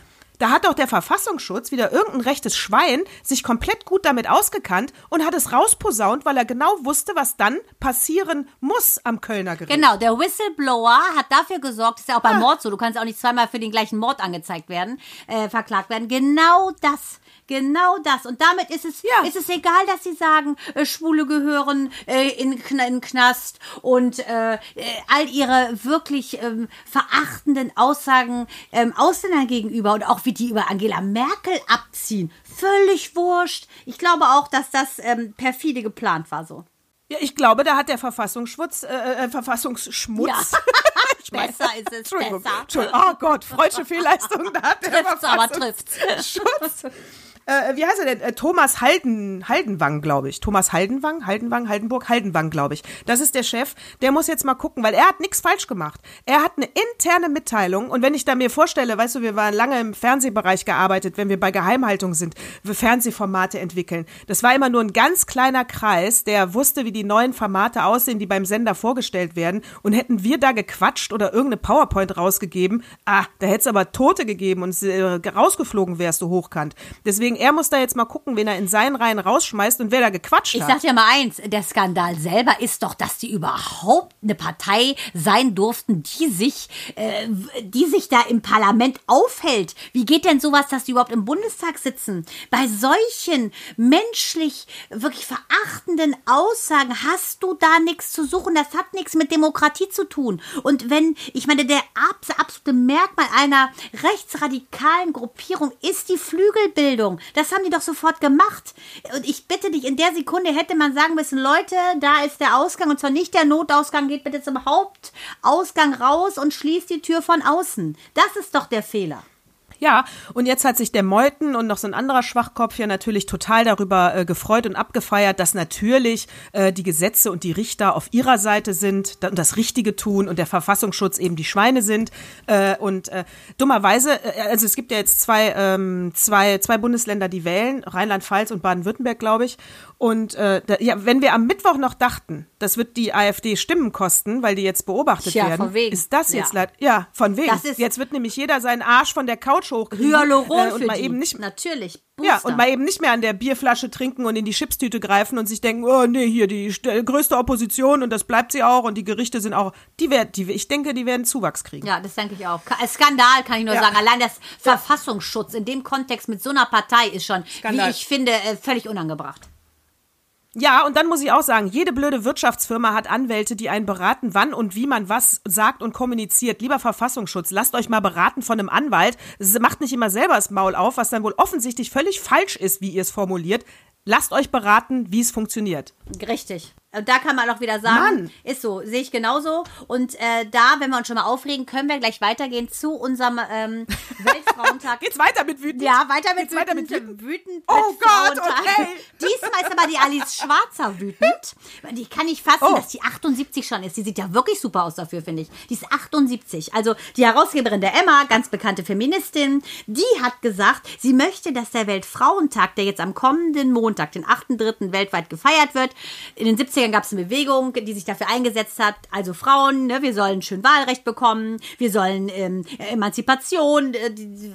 da hat doch der Verfassungsschutz wieder irgendein rechtes Schwein sich komplett gut damit ausgekannt und hat es rausposaunt, weil er genau wusste, was dann passieren muss am Kölner Gericht. Genau, der Whistleblower hat dafür gesorgt, ist ja auch beim ah. Mord so, du kannst auch nicht zweimal für den gleichen Mord angezeigt werden, äh, verklagt werden. Genau das Genau das. Und damit ist es, ja. ist es egal, dass sie sagen, äh, Schwule gehören äh, in, in Knast und äh, äh, all ihre wirklich ähm, verachtenden Aussagen ähm, Ausländern gegenüber und auch wie die über Angela Merkel abziehen. Völlig wurscht. Ich glaube auch, dass das ähm, perfide geplant war so. Ja, ich glaube, da hat der Verfassungsschutz, äh, äh Verfassungsschmutz. Ja. besser ist es. Entschuldigung, besser. Entschuldigung. Oh Gott, freudsche Fehlleistung. Da hat der trifft's, aber trifft's. Schutz äh, wie heißt er denn? Äh, Thomas Halden, Haldenwang, glaube ich. Thomas Haldenwang, Haldenwang, Haldenburg, Haldenwang, glaube ich. Das ist der Chef. Der muss jetzt mal gucken, weil er hat nichts falsch gemacht. Er hat eine interne Mitteilung und wenn ich da mir vorstelle, weißt du, wir waren lange im Fernsehbereich gearbeitet, wenn wir bei Geheimhaltung sind, wir Fernsehformate entwickeln. Das war immer nur ein ganz kleiner Kreis, der wusste, wie die neuen Formate aussehen, die beim Sender vorgestellt werden. Und hätten wir da gequatscht oder irgendeine PowerPoint rausgegeben, ah, da hätte es aber Tote gegeben und äh, rausgeflogen wärst du hochkant. Deswegen Deswegen, er muss da jetzt mal gucken, wen er in seinen Reihen rausschmeißt und wer da gequatscht ich hat. Ich sag dir mal eins, der Skandal selber ist doch, dass die überhaupt eine Partei sein durften, die sich, äh, die sich da im Parlament aufhält. Wie geht denn sowas, dass die überhaupt im Bundestag sitzen? Bei solchen menschlich wirklich verachtenden Aussagen hast du da nichts zu suchen. Das hat nichts mit Demokratie zu tun. Und wenn, ich meine, der absolute Merkmal einer rechtsradikalen Gruppierung ist die Flügelbildung. Das haben die doch sofort gemacht. Und ich bitte dich, in der Sekunde hätte man sagen müssen, Leute, da ist der Ausgang und zwar nicht der Notausgang, geht bitte zum Hauptausgang raus und schließt die Tür von außen. Das ist doch der Fehler. Ja, und jetzt hat sich der Meuthen und noch so ein anderer Schwachkopf ja natürlich total darüber äh, gefreut und abgefeiert, dass natürlich äh, die Gesetze und die Richter auf ihrer Seite sind und das Richtige tun und der Verfassungsschutz eben die Schweine sind. Äh, und äh, dummerweise, äh, also es gibt ja jetzt zwei, ähm, zwei, zwei Bundesländer, die wählen, Rheinland-Pfalz und Baden-Württemberg, glaube ich. Und äh, da, ja, wenn wir am Mittwoch noch dachten, das wird die AfD Stimmen kosten, weil die jetzt beobachtet ja, werden, von wegen. ist das jetzt ja. leid. Ja, von wegen. Jetzt wird nämlich jeder seinen Arsch von der Couch hochkriegen. Hyaluron äh, und mal die. eben nicht Natürlich. Booster. Ja, und mal eben nicht mehr an der Bierflasche trinken und in die Chipstüte greifen und sich denken, oh nee, hier die größte Opposition und das bleibt sie auch und die Gerichte sind auch, die werden, die, ich denke, die werden Zuwachs kriegen. Ja, das denke ich auch. Skandal kann ich nur ja. sagen. Allein das Verfassungsschutz in dem Kontext mit so einer Partei ist schon, Skandal. wie ich finde, äh, völlig unangebracht. Ja, und dann muss ich auch sagen, jede blöde Wirtschaftsfirma hat Anwälte, die einen beraten, wann und wie man was sagt und kommuniziert. Lieber Verfassungsschutz, lasst euch mal beraten von einem Anwalt. Macht nicht immer selber das Maul auf, was dann wohl offensichtlich völlig falsch ist, wie ihr es formuliert. Lasst euch beraten, wie es funktioniert. Richtig. Da kann man auch wieder sagen, Mann. ist so, sehe ich genauso. Und äh, da, wenn wir uns schon mal aufregen, können wir gleich weitergehen zu unserem ähm, Weltfrauentag. Geht's weiter mit wütend? Ja, weiter mit Geht's weiter mit wütend. wütend Oh mit Gott, Frauentag. okay. Diesmal ist aber die Alice Schwarzer wütend. Die kann nicht fassen, Oh. dass die 78 schon ist. Die sieht ja wirklich super aus dafür, finde ich. Die ist 78. Also die Herausgeberin der Emma, ganz bekannte Feministin, die hat gesagt, sie möchte, dass der Weltfrauentag, der jetzt am kommenden Montag, den 8.3. weltweit gefeiert wird, in den 70ern gab es eine Bewegung, die sich dafür eingesetzt hat, also Frauen, ne, wir sollen schön Wahlrecht bekommen, wir sollen ähm, Emanzipation äh,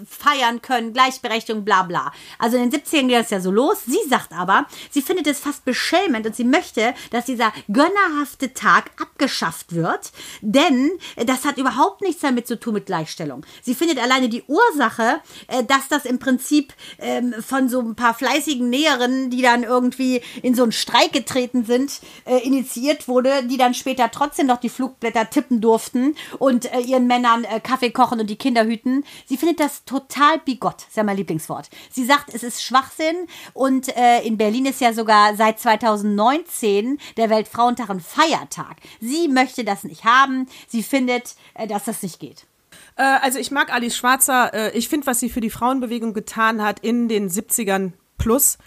feiern können, Gleichberechtigung, bla bla. Also in den 70ern ging das ja so los. Sie sagt aber, sie findet es fast beschämend und sie möchte, dass dieser gönnerhafte Tag abgeschafft wird, denn das hat überhaupt nichts damit zu tun mit Gleichstellung. Sie findet alleine die Ursache, äh, dass das im Prinzip ähm, von so ein paar fleißigen Näherinnen, die dann irgendwie in so einen Streik getreten sind, äh, initiiert wurde, die dann später trotzdem noch die Flugblätter tippen durften und äh, ihren Männern äh, Kaffee kochen und die Kinder hüten. Sie findet das total bigott, ist ja mein Lieblingswort. Sie sagt, es ist Schwachsinn und äh, in Berlin ist ja sogar seit 2019 der Weltfrauentag ein Feiertag. Sie möchte das nicht haben. Sie findet, äh, dass das nicht geht. Äh, also ich mag Alice Schwarzer. Ich finde, was sie für die Frauenbewegung getan hat in den 70ern plus,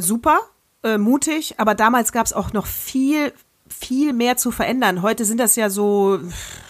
super, äh, mutig. Aber damals gab es auch noch viel, viel mehr zu verändern. Heute sind das ja so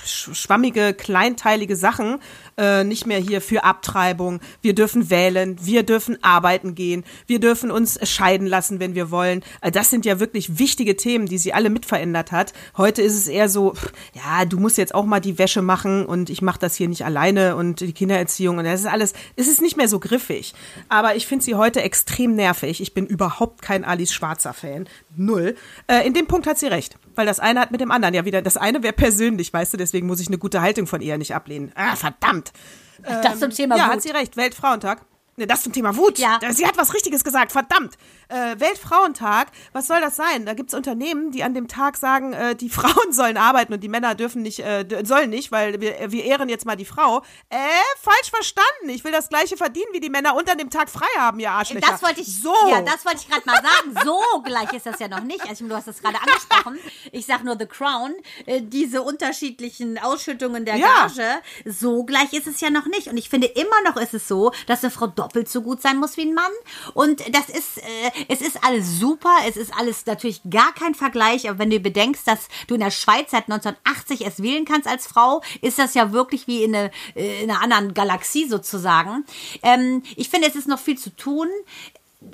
sch- schwammige, kleinteilige Sachen. Äh, nicht mehr hier für Abtreibung. Wir dürfen wählen. Wir dürfen arbeiten gehen. Wir dürfen uns scheiden lassen, wenn wir wollen. Das sind ja wirklich wichtige Themen, die sie alle mitverändert hat. Heute ist es eher so, ja, du musst jetzt auch mal die Wäsche machen und ich mache das hier nicht alleine und die Kindererziehung und das ist alles, es ist nicht mehr so griffig. Aber ich finde sie heute extrem nervig. Ich bin überhaupt kein Alice Schwarzer Fan. Null. Äh, in dem Punkt hat sie recht. Weil das eine hat mit dem anderen ja wieder, das eine wäre persönlich, weißt du, deswegen muss ich eine gute Haltung von ihr nicht ablehnen. Ah, verdammt. das zum Thema Ja, Wut. hat sie recht. Weltfrauentag. Ne, das zum Thema Wut. Ja. Sie hat was Richtiges gesagt, verdammt. Äh, Weltfrauentag, was soll das sein? Da gibt's Unternehmen, die an dem Tag sagen, äh, die Frauen sollen arbeiten und die Männer dürfen nicht, äh, sollen nicht, weil wir, wir ehren jetzt mal die Frau. Äh, falsch verstanden. Ich will das gleiche verdienen wie die Männer und an dem Tag frei haben, ihr Arschlöcher. Das wollte ich, So. ja, das wollte ich gerade mal sagen. So gleich ist das ja noch nicht. Also du hast das gerade angesprochen. Ich sag nur The Crown, äh, diese unterschiedlichen Ausschüttungen der Ja. Gage. So gleich ist es ja noch nicht. Und ich finde immer noch ist es so, dass eine Frau doppelt so gut sein muss wie ein Mann. Und das ist, äh, es ist alles super. Es ist alles natürlich gar kein Vergleich. Aber wenn du bedenkst, dass du in der Schweiz seit 1980 erst wählen kannst als Frau, ist das ja wirklich wie in, eine, äh, in einer anderen Galaxie sozusagen. Ähm, ich finde, es ist noch viel zu tun.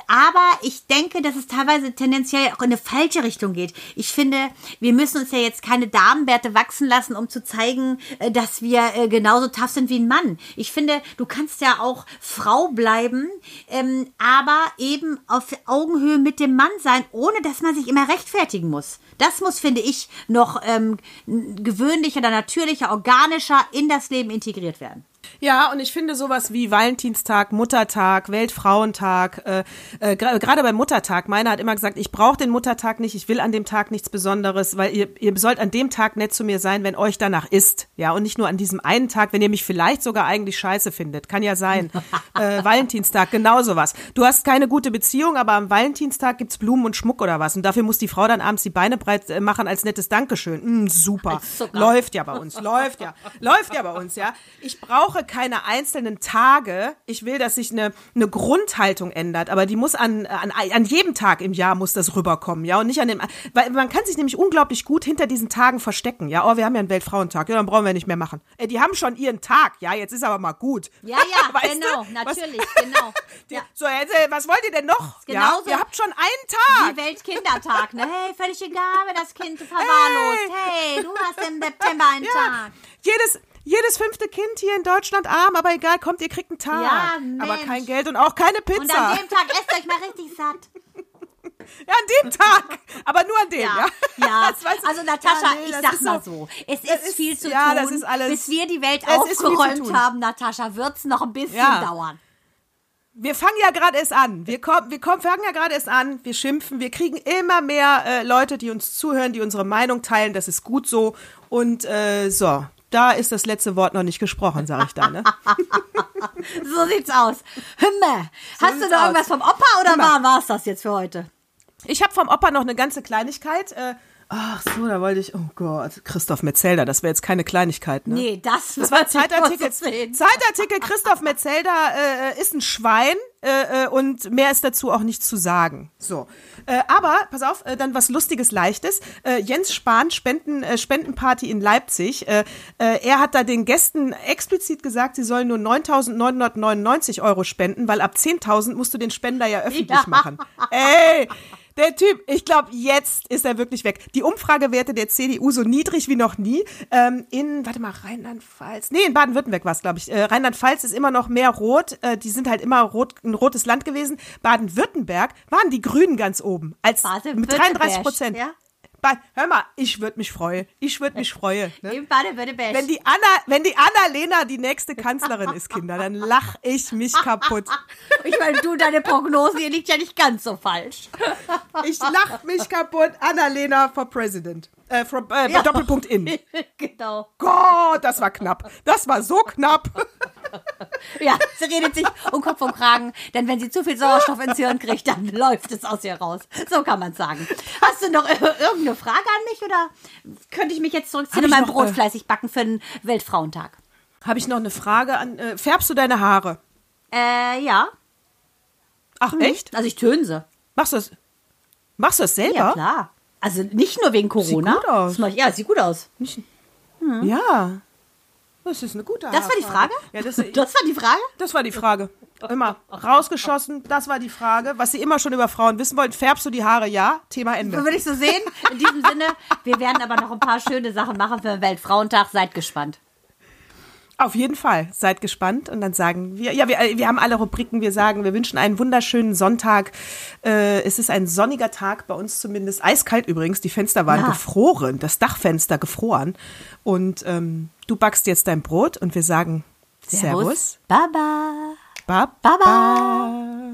Aber ich denke, dass es teilweise tendenziell auch in eine falsche Richtung geht. Ich finde, wir müssen uns ja jetzt keine Damenwerte wachsen lassen, um zu zeigen, äh, dass wir äh, genauso tough sind wie ein Mann. Ich finde, du kannst ja auch Frau bleiben, ähm, aber eben auf Augenhöhe mit dem Mann sein, ohne dass man sich immer rechtfertigen muss. Das muss, finde ich, noch ähm, gewöhnlicher oder natürlicher, organischer in das Leben integriert werden. Ja, und ich finde sowas wie Valentinstag, Muttertag, Weltfrauentag, äh, äh, gerade beim Muttertag, meiner hat immer gesagt, ich brauche den Muttertag nicht, ich will an dem Tag nichts Besonderes, weil ihr, ihr sollt an dem Tag nett zu mir sein, wenn euch danach ist. Ja, und nicht nur an diesem einen Tag, wenn ihr mich vielleicht sogar eigentlich scheiße findet. Kann ja sein. äh, Valentinstag, genau sowas. Du hast keine gute Beziehung, aber am Valentinstag gibt's Blumen und Schmuck oder was. Und dafür muss die Frau dann abends die Beine breit äh, machen als nettes Dankeschön. Mm, super. Läuft ja bei uns, läuft ja. Läuft ja bei uns, ja. Ich brauche keine einzelnen Tage. Ich will, dass sich eine, eine Grundhaltung ändert, aber die muss an, an, an jedem Tag im Jahr muss das rüberkommen, ja, und nicht an dem, weil man kann sich nämlich unglaublich gut hinter diesen Tagen verstecken, ja. Oh, wir haben ja einen Weltfrauentag, ja, dann brauchen wir nicht mehr machen. Ey, die haben schon ihren Tag, ja, jetzt ist aber mal gut. Ja, ja, genau, du? natürlich, Was- genau. Die, Ja. So, äh, was wollt ihr denn noch? ja, genauso ihr habt schon einen Tag. Wie Weltkindertag, ne? Hey, völlig egal, wer das Kind verwahrlost. Hey, du hast im September einen Tag. Jedes, jedes fünfte Kind hier in Deutschland arm, aber egal, kommt, ihr kriegt einen Tag. Ja, aber Mensch. kein Geld und auch keine Pizza. Und an dem Tag esst euch mal richtig satt. Ja, an dem Tag. Aber nur an dem, ja. Ja, ja. Also Natascha, Ja, nee, ich sag mal so. es ist, ist- viel zu ja, tun. das ist alles- Bis wir die Welt aufgeräumt haben, Natascha, wird's noch ein bisschen Ja. dauern. Wir fangen ja gerade erst an. Wir, kommen, wir kommen, fangen ja gerade erst an. Wir schimpfen. Wir kriegen immer mehr äh, Leute, die uns zuhören, die unsere Meinung teilen. Das ist gut so. Und äh, so, da ist das letzte Wort noch nicht gesprochen, sage ich da. Ne? So sieht's aus. Hümme, hast du noch aus. irgendwas vom Opa oder war war's das jetzt für heute? Ich habe vom Opa noch eine ganze Kleinigkeit. Äh, ach so, da wollte ich, oh Gott, Christoph Metzelder, das wäre jetzt keine Kleinigkeit, ne? Nee, das, Das war Zeitartikel. Zeitartikel Christoph Metzelder äh, ist ein Schwein äh, äh, und mehr ist dazu auch nicht zu sagen. So, äh, aber pass auf, äh, dann was Lustiges, Leichtes. Äh, Jens Spahn Spenden äh, Spendenparty in Leipzig. Er hat da den Gästen explizit gesagt, sie sollen nur 9.999 Euro spenden, weil ab 10.000 musst du den Spender ja öffentlich Ja. machen. Ey. Der Typ, ich glaube, jetzt ist er wirklich weg. Die Umfragewerte der CDU so niedrig wie noch nie. Ähm, in, warte mal, Rheinland-Pfalz. Nee, in Baden-Württemberg war es, glaube ich. Äh, Rheinland-Pfalz ist immer noch mehr rot. Äh, die sind halt immer rot, ein rotes Land gewesen. Baden-Württemberg waren die Grünen ganz oben. Als mit Baden-Württemberg, 33 Prozent. ja. Hör mal, ich würde mich freuen. Ich würde mich freuen. Ne? Im Baden-Württemberg. Wenn die Anna, wenn die Anna-Lena die nächste Kanzlerin ist, Kinder, dann lach ich mich kaputt. Ich meine, du, deine Prognose, hier liegt ja nicht ganz so falsch. Ich lach mich kaputt. Anna-Lena for President. Äh, from, äh, Ja. Doppelpunkt in. genau. Gott, das war knapp. Das war so knapp. Ja, sie redet sich um Kopf und Kragen, denn wenn sie zu viel Sauerstoff ins Hirn kriegt, dann läuft es aus ihr raus. So kann man sagen. Hast du noch äh, irgendeine Frage an mich oder könnte ich mich jetzt zurückziehen und mein noch, Brot fleißig backen für den Weltfrauentag? Habe ich noch eine Frage an. Äh, färbst du deine Haare? Äh, ja. Ach, echt? Also ich töne sie. Machst du das? Machst du das selber? Ja, klar. Also nicht nur wegen Corona. gut aus. Ja, sieht gut aus. Ja. Das ist eine gute Das war die. Frage? Ja, das, Das war die Frage? das war die Frage. Immer rausgeschossen, das war die Frage. Was Sie immer schon über Frauen wissen wollten. Färbst du die Haare? Ja. Thema Ende. würde ich so sehen. In diesem Sinne, wir werden aber noch ein paar schöne Sachen machen für den Weltfrauentag. Seid gespannt. Auf jeden Fall. Seid gespannt und dann sagen wir, ja, wir, wir haben alle Rubriken. Wir sagen, wir wünschen einen wunderschönen Sonntag. Äh, es ist ein sonniger Tag, bei uns zumindest. Eiskalt übrigens. Die Fenster waren Ja. gefroren, das Dachfenster gefroren. Und ähm, du backst jetzt dein Brot und wir sagen Servus. Baba. Baba. Baba.